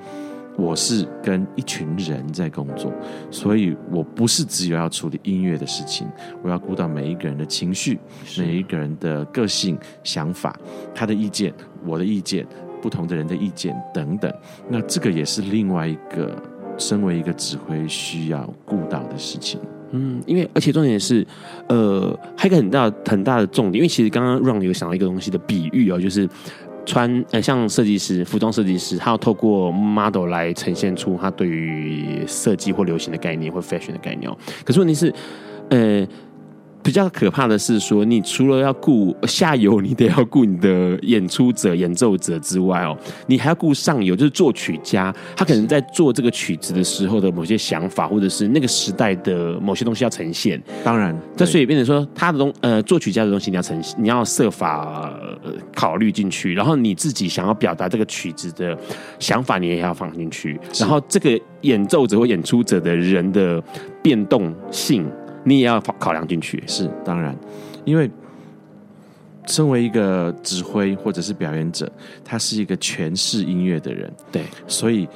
Speaker 3: 我是跟一群人在工作，所以我不是只有要处理音乐的事情，我要顾到每一个人的情绪、每一个人的个性、想法、他的意见、我的意见。不同的人的意见等等，那这个也是另外一个身为一个指挥需要顾到的事情。
Speaker 1: 嗯，因为而且重点是，呃，还有一个很大很大的重点，因为其实刚刚 Ron 有想到一个东西的比喻哦，就是穿呃，像设计师、服装设计师，他要透过 model 来呈现出他对于设计或流行的概念或 fashion 的概念。哦可是问题是，呃。比较可怕的是说，你除了要顾下游，你得要顾你的演出者、演奏者之外哦，你还要顾上游，就是作曲家，他可能在做这个曲子的时候的某些想法，或者是那个时代的某些东西要呈现。
Speaker 3: 当然，
Speaker 1: 这所以变成说，他的东呃，作曲家的东西你要呈现，你要设法考虑进去，然后你自己想要表达这个曲子的想法，你也要放进去，然后这个演奏者或演出者的人的变动性。你也要考量进去，
Speaker 3: 是当然，因为身为一个指挥或者是表演者，他是一个诠释音乐的人，
Speaker 1: 对，
Speaker 3: 所以，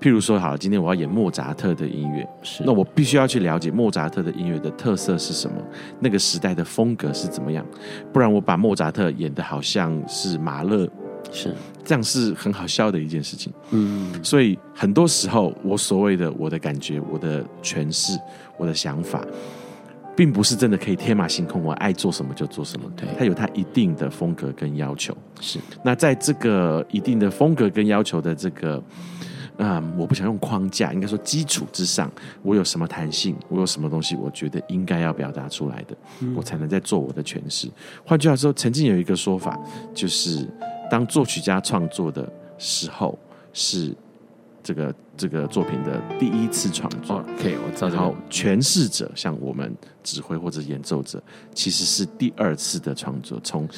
Speaker 3: 譬如说，好，今天我要演莫扎特的音乐，
Speaker 1: 是，
Speaker 3: 那我必须要去了解莫扎特的音乐的特色是什么，那个时代的风格是怎么样，不然我把莫扎特演的好像是马勒，
Speaker 1: 是，
Speaker 3: 这样是很好笑的一件事情，
Speaker 1: 嗯，
Speaker 3: 所以很多时候，我所谓的我的感觉，我的诠释，我的想法。并不是真的可以天马行空，我爱做什么就做什么。
Speaker 1: 对，
Speaker 3: 它有它一定的风格跟要求。
Speaker 1: 是，
Speaker 3: 那在这个一定的风格跟要求的这个，嗯，我不想用框架，应该说基础之上，我有什么弹性，我有什么东西，我觉得应该要表达出来的，嗯，我才能在做我的诠释。换句话说，曾经有一个说法，就是当作曲家创作的时候是。这个这个作品的第一次创作
Speaker 1: ，OK，我知道。
Speaker 3: 然后诠释者像我们指挥或者演奏者，其实是第二次的创作，从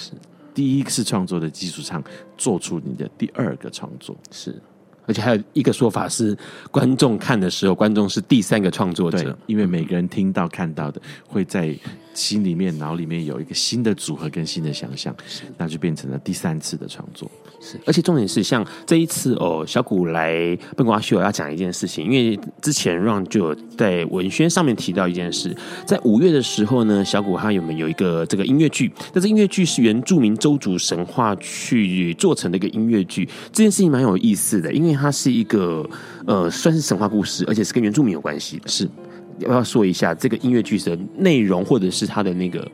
Speaker 3: 第一次创作的基础上做出你的第二个创作。
Speaker 1: 是，而且还有一个说法是，观众看的时候，观众是第三个创作者，
Speaker 3: 因为每个人听到看到的，会在心里面、脑里面有一个新的组合跟新的想象，那就变成了第三次的创作。
Speaker 1: 是，而且重点是，像这一次哦，小谷来笨瓜秀要讲一件事情，因为之前让就有在文宣上面提到一件事，在五月的时候呢，小谷他有没有一个这个音乐剧？但是音乐剧是原住民周族神话去做成的一个音乐剧，这件事情蛮有意思的，因为它是一个呃，算是神话故事，而且是跟原住民有关系的。是，要不要说一下这个音乐剧的内容，或者是它的那个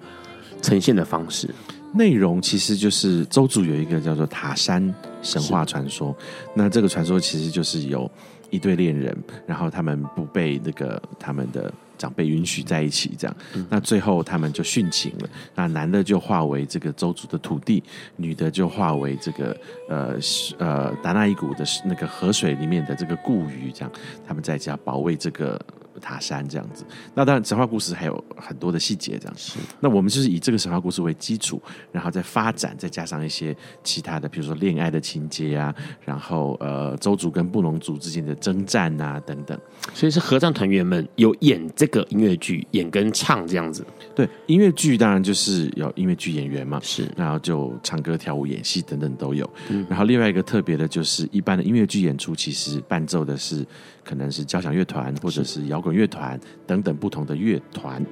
Speaker 1: 呈现的方式？
Speaker 3: 内容其实就是周族有一个叫做塔山神话传说，那这个传说其实就是有一对恋人，然后他们不被那个他们的长辈允许在一起，这样，那最后他们就殉情了。那男的就化为这个周族的土地，女的就化为这个呃呃达那伊谷的那个河水里面的这个固鱼，这样，他们在家保卫这个。塔山这样子，那当然神话故事还有很多的细节这样子。那我们就是以这个神话故事为基础，然后再发展，再加上一些其他的，比如说恋爱的情节啊，然后呃，周族跟布农族之间的征战啊等等。
Speaker 1: 所以是合唱团员们有演这个音乐剧，演跟唱这样子。
Speaker 3: 对，音乐剧当然就是有音乐剧演员嘛，
Speaker 1: 是，
Speaker 3: 然后就唱歌、跳舞、演戏等等都有。嗯，然后另外一个特别的就是，一般的音乐剧演出其实伴奏的是可能是交响乐团或者是摇滚乐团等等不同的乐团。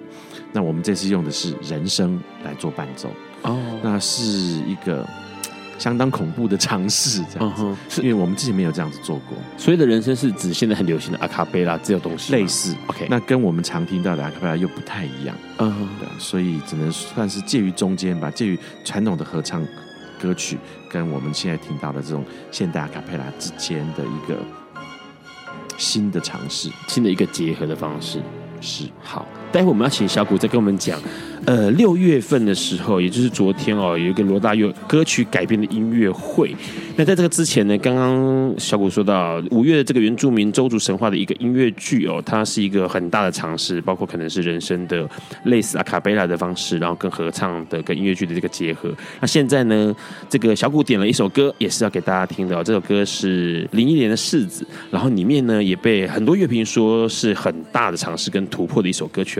Speaker 3: 那我们这次用的是人声来做伴奏哦，那是一个。相当恐怖的尝试，这样子，是因为我们之前没有这样子做过。
Speaker 1: 所谓的人声是指现在很流行的阿卡贝拉这种东西，
Speaker 3: 类似。OK，那跟我们常听到的阿卡贝拉又不太一样。嗯，对，所以只能算是介于中间吧，介于传统的合唱歌曲跟我们现在听到的这种现代阿卡贝拉之间的一个新的尝试，
Speaker 1: 新的一个结合的方式。
Speaker 3: 是，
Speaker 1: 好，待会我们要请小谷再跟我们讲。呃，六月份的时候，也就是昨天哦，有一个罗大佑歌曲改编的音乐会。那在这个之前呢，刚刚小谷说到五月的这个原住民邹族神话的一个音乐剧哦，它是一个很大的尝试，包括可能是人声的类似阿卡贝拉的方式，然后跟合唱的跟音乐剧的这个结合。那现在呢，这个小谷点了一首歌，也是要给大家听的。这首歌是林忆莲的《柿子》，然后里面呢也被很多乐评说是很大的尝试跟突破的一首歌曲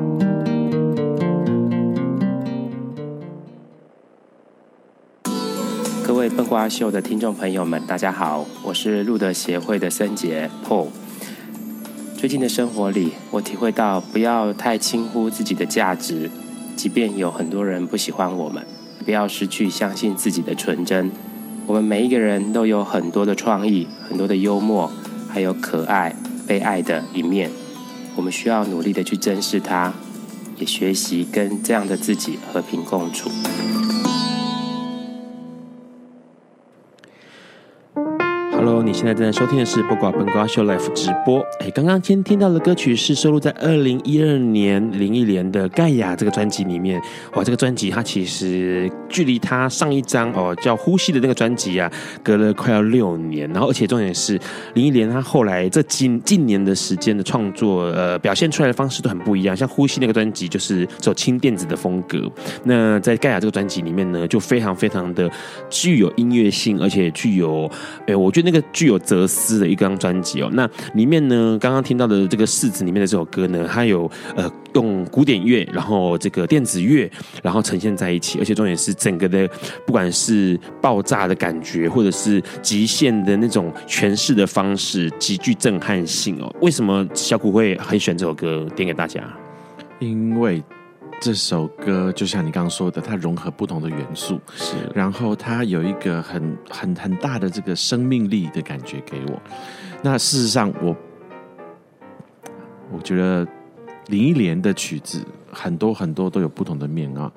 Speaker 1: 位笨瓜秀的听众朋友们，大家好，我是路德协会的森杰 Paul。最近的生活里，我体会到不要太轻忽自己的价值，即便有很多人不喜欢我们，不要失去相信自己的纯真。我们每一个人都有很多的创意，很多的幽默，还有可爱、被爱的一面。我们需要努力的去珍视它，也学习跟这样的自己和平共处。a lo 你现在正在收听的是《不挂本瓜秀》life 直播。哎，刚刚先听到的歌曲是收录在二零一二年林忆莲的《盖亚》这个专辑里面。哇，这个专辑它其实距离它上一张哦叫《呼吸》的那个专辑啊，隔了快要六年。然后，而且重点是林忆莲她后来这近近年的时间的创作，呃，表现出来的方式都很不一样。像《呼吸》那个专辑就是走轻电子的风格，那在《盖亚》这个专辑里面呢，就非常非常的具有音乐性，而且具有，哎，我觉得那个。具有哲思的一张专辑哦，那里面呢，刚刚听到的这个柿子里面的这首歌呢，它有呃用古典乐，然后这个电子乐，然后呈现在一起，而且重点是整个的不管是爆炸的感觉，或者是极限的那种诠释的方式，极具震撼性哦。为什么小谷会很喜欢这首歌，点给大家？
Speaker 3: 因为。这首歌就像你刚刚说的，它融合不同的元素，是，然后它有一个很很很大的这个生命力的感觉给我。那事实上我，我我觉得林忆莲的曲子很多很多都有不同的面啊。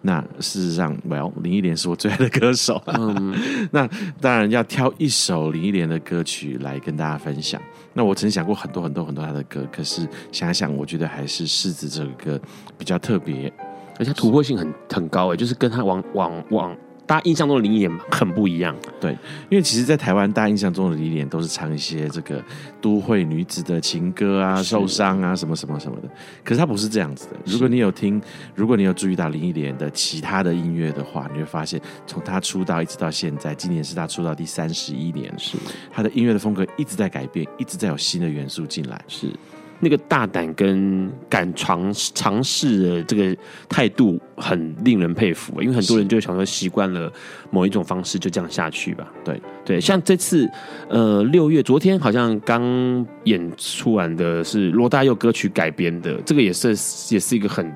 Speaker 3: 那事实上，Well，林忆莲是我最爱的歌手。嗯，那当然要挑一首林忆莲的歌曲来跟大家分享。那我曾想过很多很多很多她的歌，可是想想，我觉得还是《柿子》这个歌比较特别，
Speaker 1: 而且突破性很很高诶，就是跟她往往往大家印象中的林忆莲很不一样。
Speaker 3: 对，因为其实，在台湾，大家印象中的林忆莲都是唱一些这个都会女子的情歌啊、受伤啊什么什么什么的。可是她不是这样子的。如果你有听，如果你有注意到林忆莲的其他的音乐的话，你会发现，从她出道一直到现在，今年是她出道第三十一年，是她的音乐的风格一直在改变，一直在有新的元素进来，
Speaker 1: 是。那个大胆跟敢尝尝试的这个态度很令人佩服，因为很多人就想说习惯了某一种方式就这样下去吧。对对，像这次呃六月昨天好像刚演出完的是罗大佑歌曲改编的，这个也是也是一个很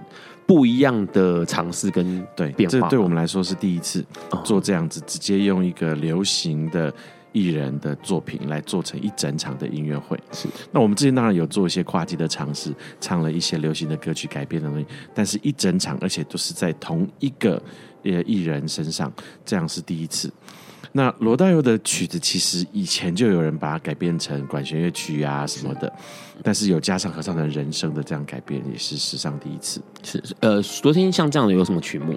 Speaker 1: 不一样的尝试跟对变化。
Speaker 3: 这对我们来说是第一次做这样子，直接用一个流行的。艺人的作品来做成一整场的音乐会，是。那我们之前当然有做一些跨界的尝试，唱了一些流行的歌曲改编的东西，但是一整场，而且都是在同一个呃艺人身上，这样是第一次。那罗大佑的曲子其实以前就有人把它改编成管弦乐曲啊什么的，但是有加上合唱团人声的这样改编，也是史上第一次。
Speaker 1: 是，呃，昨天像这样的有什么曲目？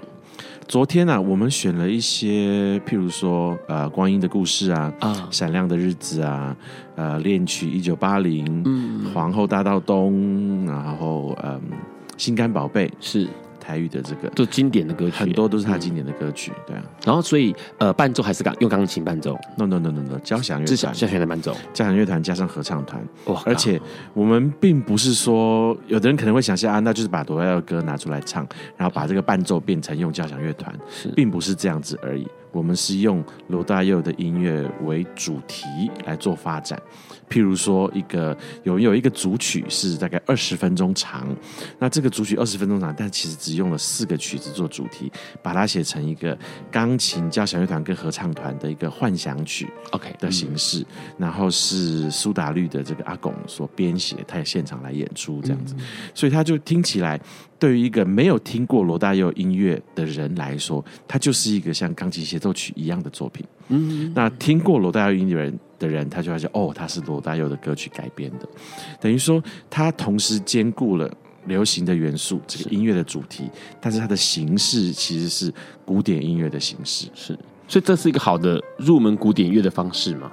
Speaker 3: 昨天呢、啊，我们选了一些，譬如说，呃，《光阴的故事》啊，啊，《闪亮的日子》啊，呃，《恋曲一九八零》，嗯，《皇后大道东》，然后，嗯，《心肝宝贝》是。台语的这个，
Speaker 1: 就经典的歌曲，
Speaker 3: 很多都是他经典的歌曲，嗯、对啊。
Speaker 1: 然后，所以呃，伴奏还是钢用钢琴伴奏
Speaker 3: ？No No No No No，交响乐团，
Speaker 1: 交响的伴奏，
Speaker 3: 交响乐团加上合唱团。哇！而且我们并不是说，有的人可能会想象啊，那就是把罗大佑的歌拿出来唱，然后把这个伴奏变成用交响乐团，是，并不是这样子而已。我们是用罗大佑的音乐为主题来做发展。譬如说，一个有有一个组曲是大概二十分钟长，那这个组曲二十分钟长，但其实只用了四个曲子做主题，把它写成一个钢琴、交响乐团跟合唱团的一个幻想曲，OK 的形式。然后是苏打绿的这个阿拱所编写，他也现场来演出这样子，所以他就听起来。对于一个没有听过罗大佑音乐的人来说，它就是一个像钢琴协奏曲一样的作品。嗯，那听过罗大佑音乐人的人，他就会说：“哦，他是罗大佑的歌曲改编的。”等于说，他同时兼顾了流行的元素，这个音乐的主题，但是它的形式其实是古典音乐的形式。是，
Speaker 1: 所以这是一个好的入门古典乐的方式嘛？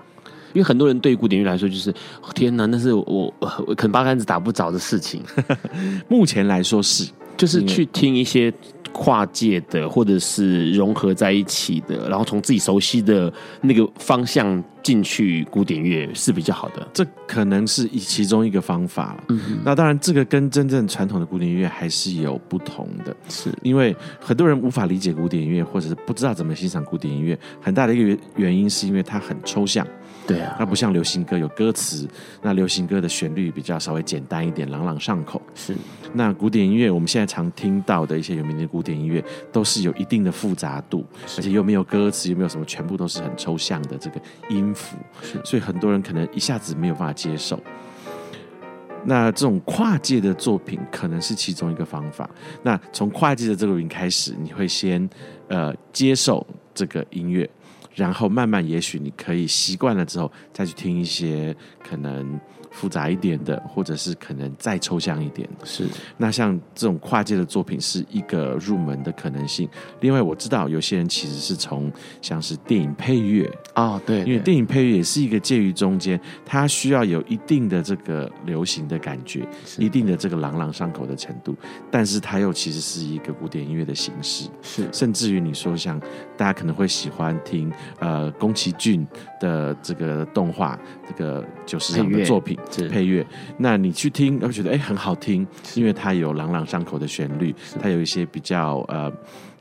Speaker 1: 因为很多人对于古典乐来说，就是天哪，那是我我可能八竿子打不着的事情。
Speaker 3: 目前来说是，
Speaker 1: 就是去听一些跨界的，或者是融合在一起的，然后从自己熟悉的那个方向进去古典乐是比较好的。
Speaker 3: 这可能是其中一个方法。嗯，那当然，这个跟真正传统的古典乐还是有不同的。是因为很多人无法理解古典音乐，或者是不知道怎么欣赏古典音乐，很大的一个原原因是因为它很抽象。
Speaker 1: 对啊，
Speaker 3: 它不像流行歌有歌词，那流行歌的旋律比较稍微简单一点，朗朗上口。是，那古典音乐我们现在常听到的一些有名的古典音乐，都是有一定的复杂度，而且又没有歌词，又没有什么，全部都是很抽象的这个音符，所以很多人可能一下子没有办法接受。那这种跨界的作品可能是其中一个方法。那从跨界的这个云开始，你会先呃接受这个音乐。然后慢慢，也许你可以习惯了之后，再去听一些可能。复杂一点的，或者是可能再抽象一点，是。那像这种跨界的作品是一个入门的可能性。另外，我知道有些人其实是从像是电影配乐
Speaker 1: 哦，对，
Speaker 3: 因为电影配乐也是一个介于中间，它需要有一定的这个流行的感觉，一定的这个朗朗上口的程度，但是它又其实是一个古典音乐的形式，是。甚至于你说像大家可能会喜欢听呃宫崎骏的这个动画这个九十场的作品。是配乐，那你去听，会觉得哎、欸、很好听，因为它有朗朗上口的旋律，它有一些比较呃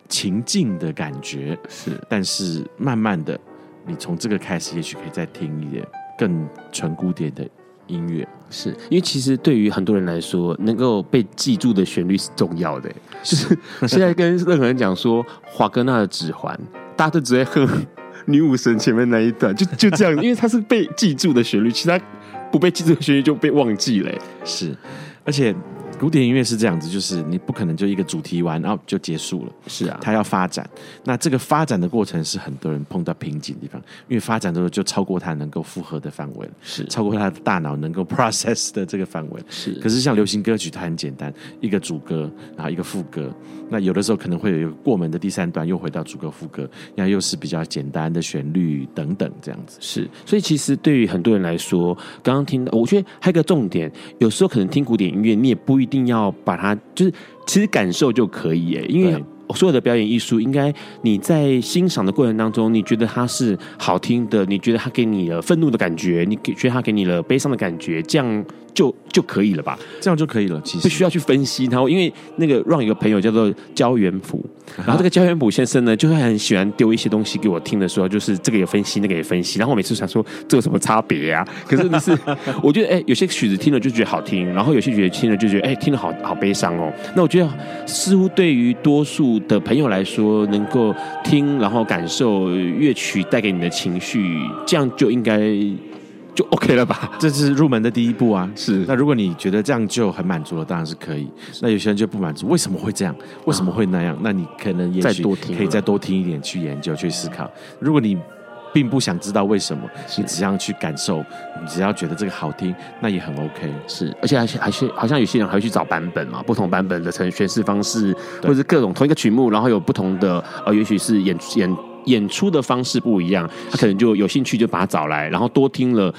Speaker 3: 情境的感觉。是，但是慢慢的，你从这个开始，也许可以再听一点更纯古典的音乐。
Speaker 1: 是因为其实对于很多人来说，能够被记住的旋律是重要的。就是 现在跟任何人讲说华格纳的指环，大家都只会哼女武神前面那一段，就就这样，因为它是被记住的旋律，其他。不被记住的旋律就被忘记了，
Speaker 3: 是，而且古典音乐是这样子，就是你不可能就一个主题完，然后就结束了。
Speaker 1: 是啊，
Speaker 3: 它要发展。那这个发展的过程是很多人碰到瓶颈的地方，因为发展之后就超过他能够负荷的范围了，
Speaker 1: 是
Speaker 3: 超过他的大脑能够 process 的这个范围。
Speaker 1: 是，
Speaker 3: 可是像流行歌曲，它很简单，一个主歌，然后一个副歌。那有的时候可能会有一个过门的第三段，又回到主歌副歌，那又是比较简单的旋律等等这样子。
Speaker 1: 是，所以其实对于很多人来说，刚刚听到，我觉得还有一个重点，有时候可能听古典音乐，你也不一定要把它，就是其实感受就可以耶，因为。所有的表演艺术，应该你在欣赏的过程当中，你觉得它是好听的，你觉得它给你了愤怒的感觉，你觉得它给你了悲伤的感觉，这样就就可以了吧？
Speaker 3: 这样就可以了，其实
Speaker 1: 不需要去分析它。因为那个让一个朋友叫做焦元溥，然后这个焦元溥先生呢，就会很喜欢丢一些东西给我听的时候，就是这个也分析，那个也分析，然后我每次想说这有什么差别啊？可是那是我觉得，哎，有些曲子听了就觉得好听，然后有些曲子听了就觉得，哎，听了好好悲伤哦。那我觉得似乎对于多数的朋友来说，能够听然后感受乐曲带给你的情绪，这样就应该就 OK 了吧？
Speaker 3: 这是入门的第一步啊。
Speaker 1: 是。
Speaker 3: 那如果你觉得这样就很满足了，当然是可以。那有些人就不满足，为什么会这样？为什么会那样？啊、那你可能也许可以再多听一点，去研究、去思考。如果你并不想知道为什么，你只要去感受，你只要觉得这个好听，那也很 OK。
Speaker 1: 是，而且还是还是好像有些人还会去找版本嘛，不同版本的呈诠释方式，或者是各种同一个曲目，然后有不同的呃，也许是演演演出的方式不一样，他可能就有兴趣就把它找来，然后多听了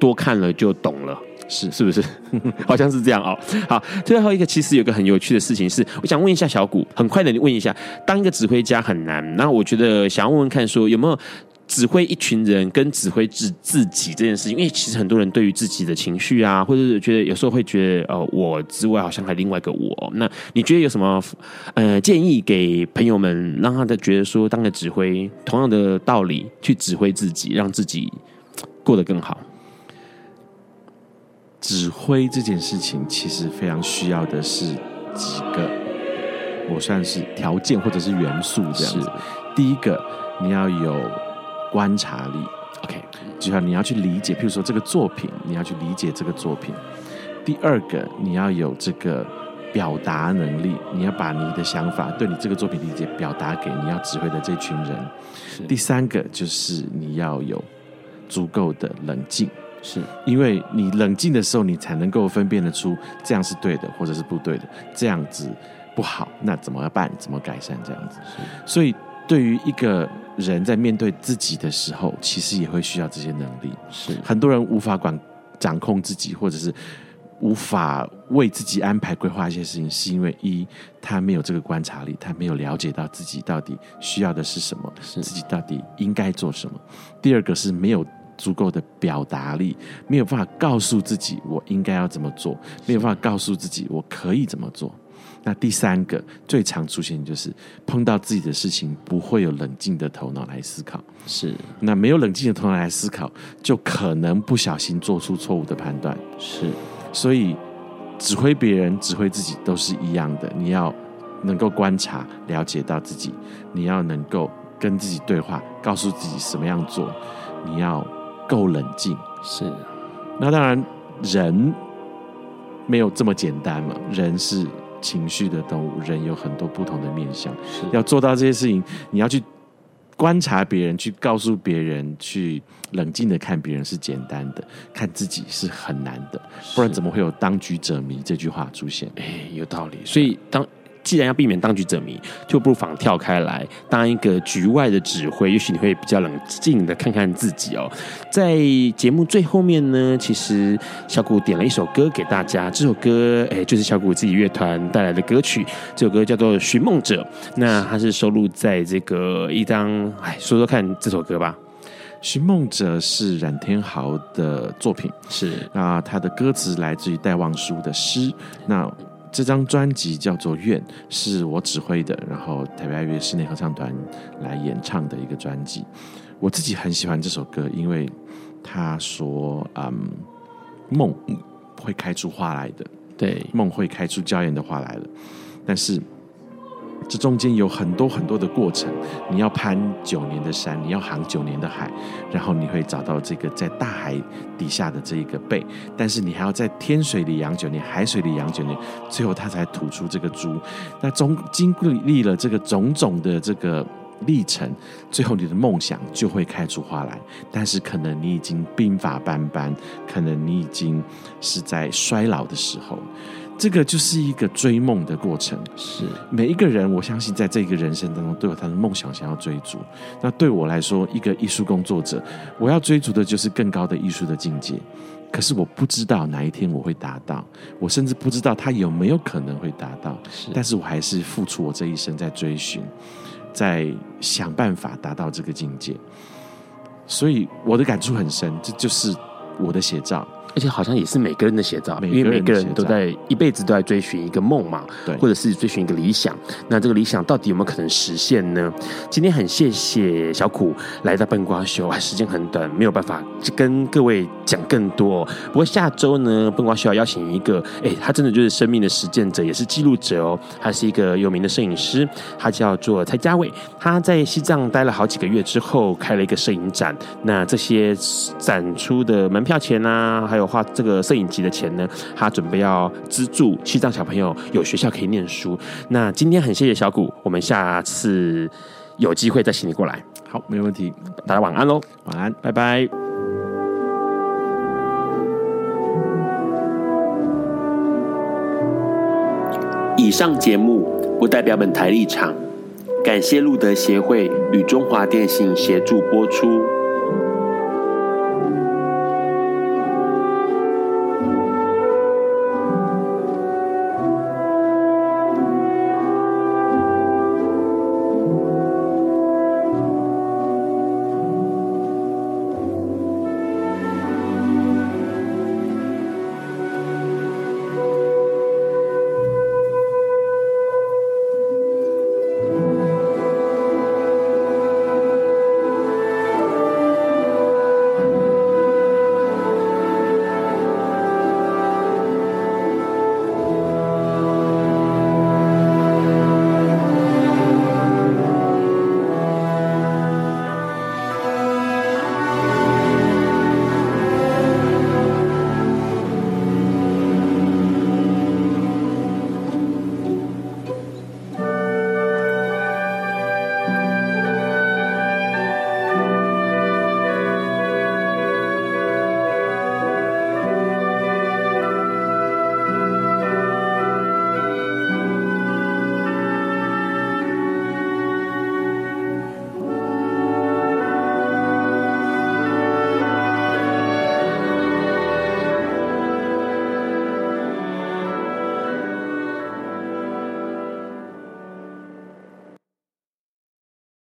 Speaker 1: 多看了就懂了，是是不是？好像是这样哦。好，最后一个其实有个很有趣的事情是，我想问一下小谷，很快的问一下，当一个指挥家很难，那我觉得想要问问看说，说有没有？指挥一群人跟指挥自自己这件事情，因为其实很多人对于自己的情绪啊，或者是觉得有时候会觉得，呃，我之外好像还另外一个我。那你觉得有什么呃建议给朋友们，让他的觉得说，当个指挥，同样的道理去指挥自己，让自己过得更好？
Speaker 3: 指挥这件事情其实非常需要的是几个，我算是条件或者是元素这样子。第一个，你要有。观察力，OK，就像你要去理解，譬如说这个作品，你要去理解这个作品。第二个，你要有这个表达能力，你要把你的想法，对你这个作品理解表达给你要指挥的这群人。第三个就是你要有足够的冷静，是因为你冷静的时候，你才能够分辨得出这样是对的，或者是不对的，这样子不好，那怎么办？怎么改善？这样子，所以。对于一个人在面对自己的时候，其实也会需要这些能力。是很多人无法管掌控自己，或者是无法为自己安排规划一些事情，是因为一他没有这个观察力，他没有了解到自己到底需要的是什么，是自己到底应该做什么。第二个是没有足够的表达力，没有办法告诉自己我应该要怎么做，没有办法告诉自己我可以怎么做。那第三个最常出现就是碰到自己的事情不会有冷静的头脑来思考，是。那没有冷静的头脑来思考，就可能不小心做出错误的判断，是。所以指挥别人、指挥自己都是一样的，你要能够观察、了解到自己，你要能够跟自己对话，告诉自己什么样做，你要够冷静，是。那当然人没有这么简单嘛，人是。情绪的动物，人有很多不同的面向。要做到这些事情，你要去观察别人，去告诉别人，去冷静的看别人是简单的，看自己是很难的。不然怎么会有“当局者迷”这句话出现？哎，有道理。所以当。既然要避免当局者迷，就不妨跳开来当一个局外的指挥，也许你会比较冷静的看看自己哦。在节目最后面呢，其实小谷点了一首歌给大家，这首歌哎，就是小谷自己乐团带来的歌曲，这首歌叫做《寻梦者》，那它是收录在这个一张，哎，说说看这首歌吧，《寻梦者》是冉天豪的作品，是那他的歌词来自于戴望舒的诗，那。这张专辑叫做《愿》，是我指挥的，然后台北爱乐室内合唱团来演唱的一个专辑。我自己很喜欢这首歌，因为他说：“嗯，梦会开出花来的，对，梦会开出娇艳的花来了。但是这中间有很多很多的过程，你要攀九年的山，你要航九年的海，然后你会找到这个在大海底下的这一个贝，但是你还要在天水里养九年，海水里养九年，最后它才吐出这个珠。那总经历了这个种种的这个历程，最后你的梦想就会开出花来。但是可能你已经鬓发斑斑，可能你已经是在衰老的时候。这个就是一个追梦的过程，
Speaker 1: 是
Speaker 3: 每一个人，我相信在这个人生当中都有他的梦想想要追逐。那对我来说，一个艺术工作者，我要追逐的就是更高的艺术的境界。可是我不知道哪一天我会达到，我甚至不知道他有没有可能会达到。
Speaker 1: 是，
Speaker 3: 但是我还是付出我这一生在追寻，在想办法达到这个境界。所以我的感触很深，这就是我的写照。
Speaker 1: 而且好像也是每个人的写照，因为每个人都在一辈子都在追寻一个梦嘛，
Speaker 3: 对，
Speaker 1: 或者是追寻一个理想。那这个理想到底有没有可能实现呢？今天很谢谢小苦来到笨瓜秀啊，时间很短，没有办法跟各位讲更多。不过下周呢，笨瓜秀要邀请一个，哎，他真的就是生命的实践者，也是记录者哦。他是一个有名的摄影师，他叫做蔡家伟。他在西藏待了好几个月之后，开了一个摄影展。那这些展出的门票钱啊，还有花这个摄影集的钱呢，他准备要资助西藏小朋友有学校可以念书。那今天很谢谢小谷，我们下次有机会再请你过来。
Speaker 3: 好，没问题。
Speaker 1: 大家晚安喽，
Speaker 3: 晚安，
Speaker 1: 拜拜。以上节目不代表本台立场，感谢路德协会与中华电信协助播出。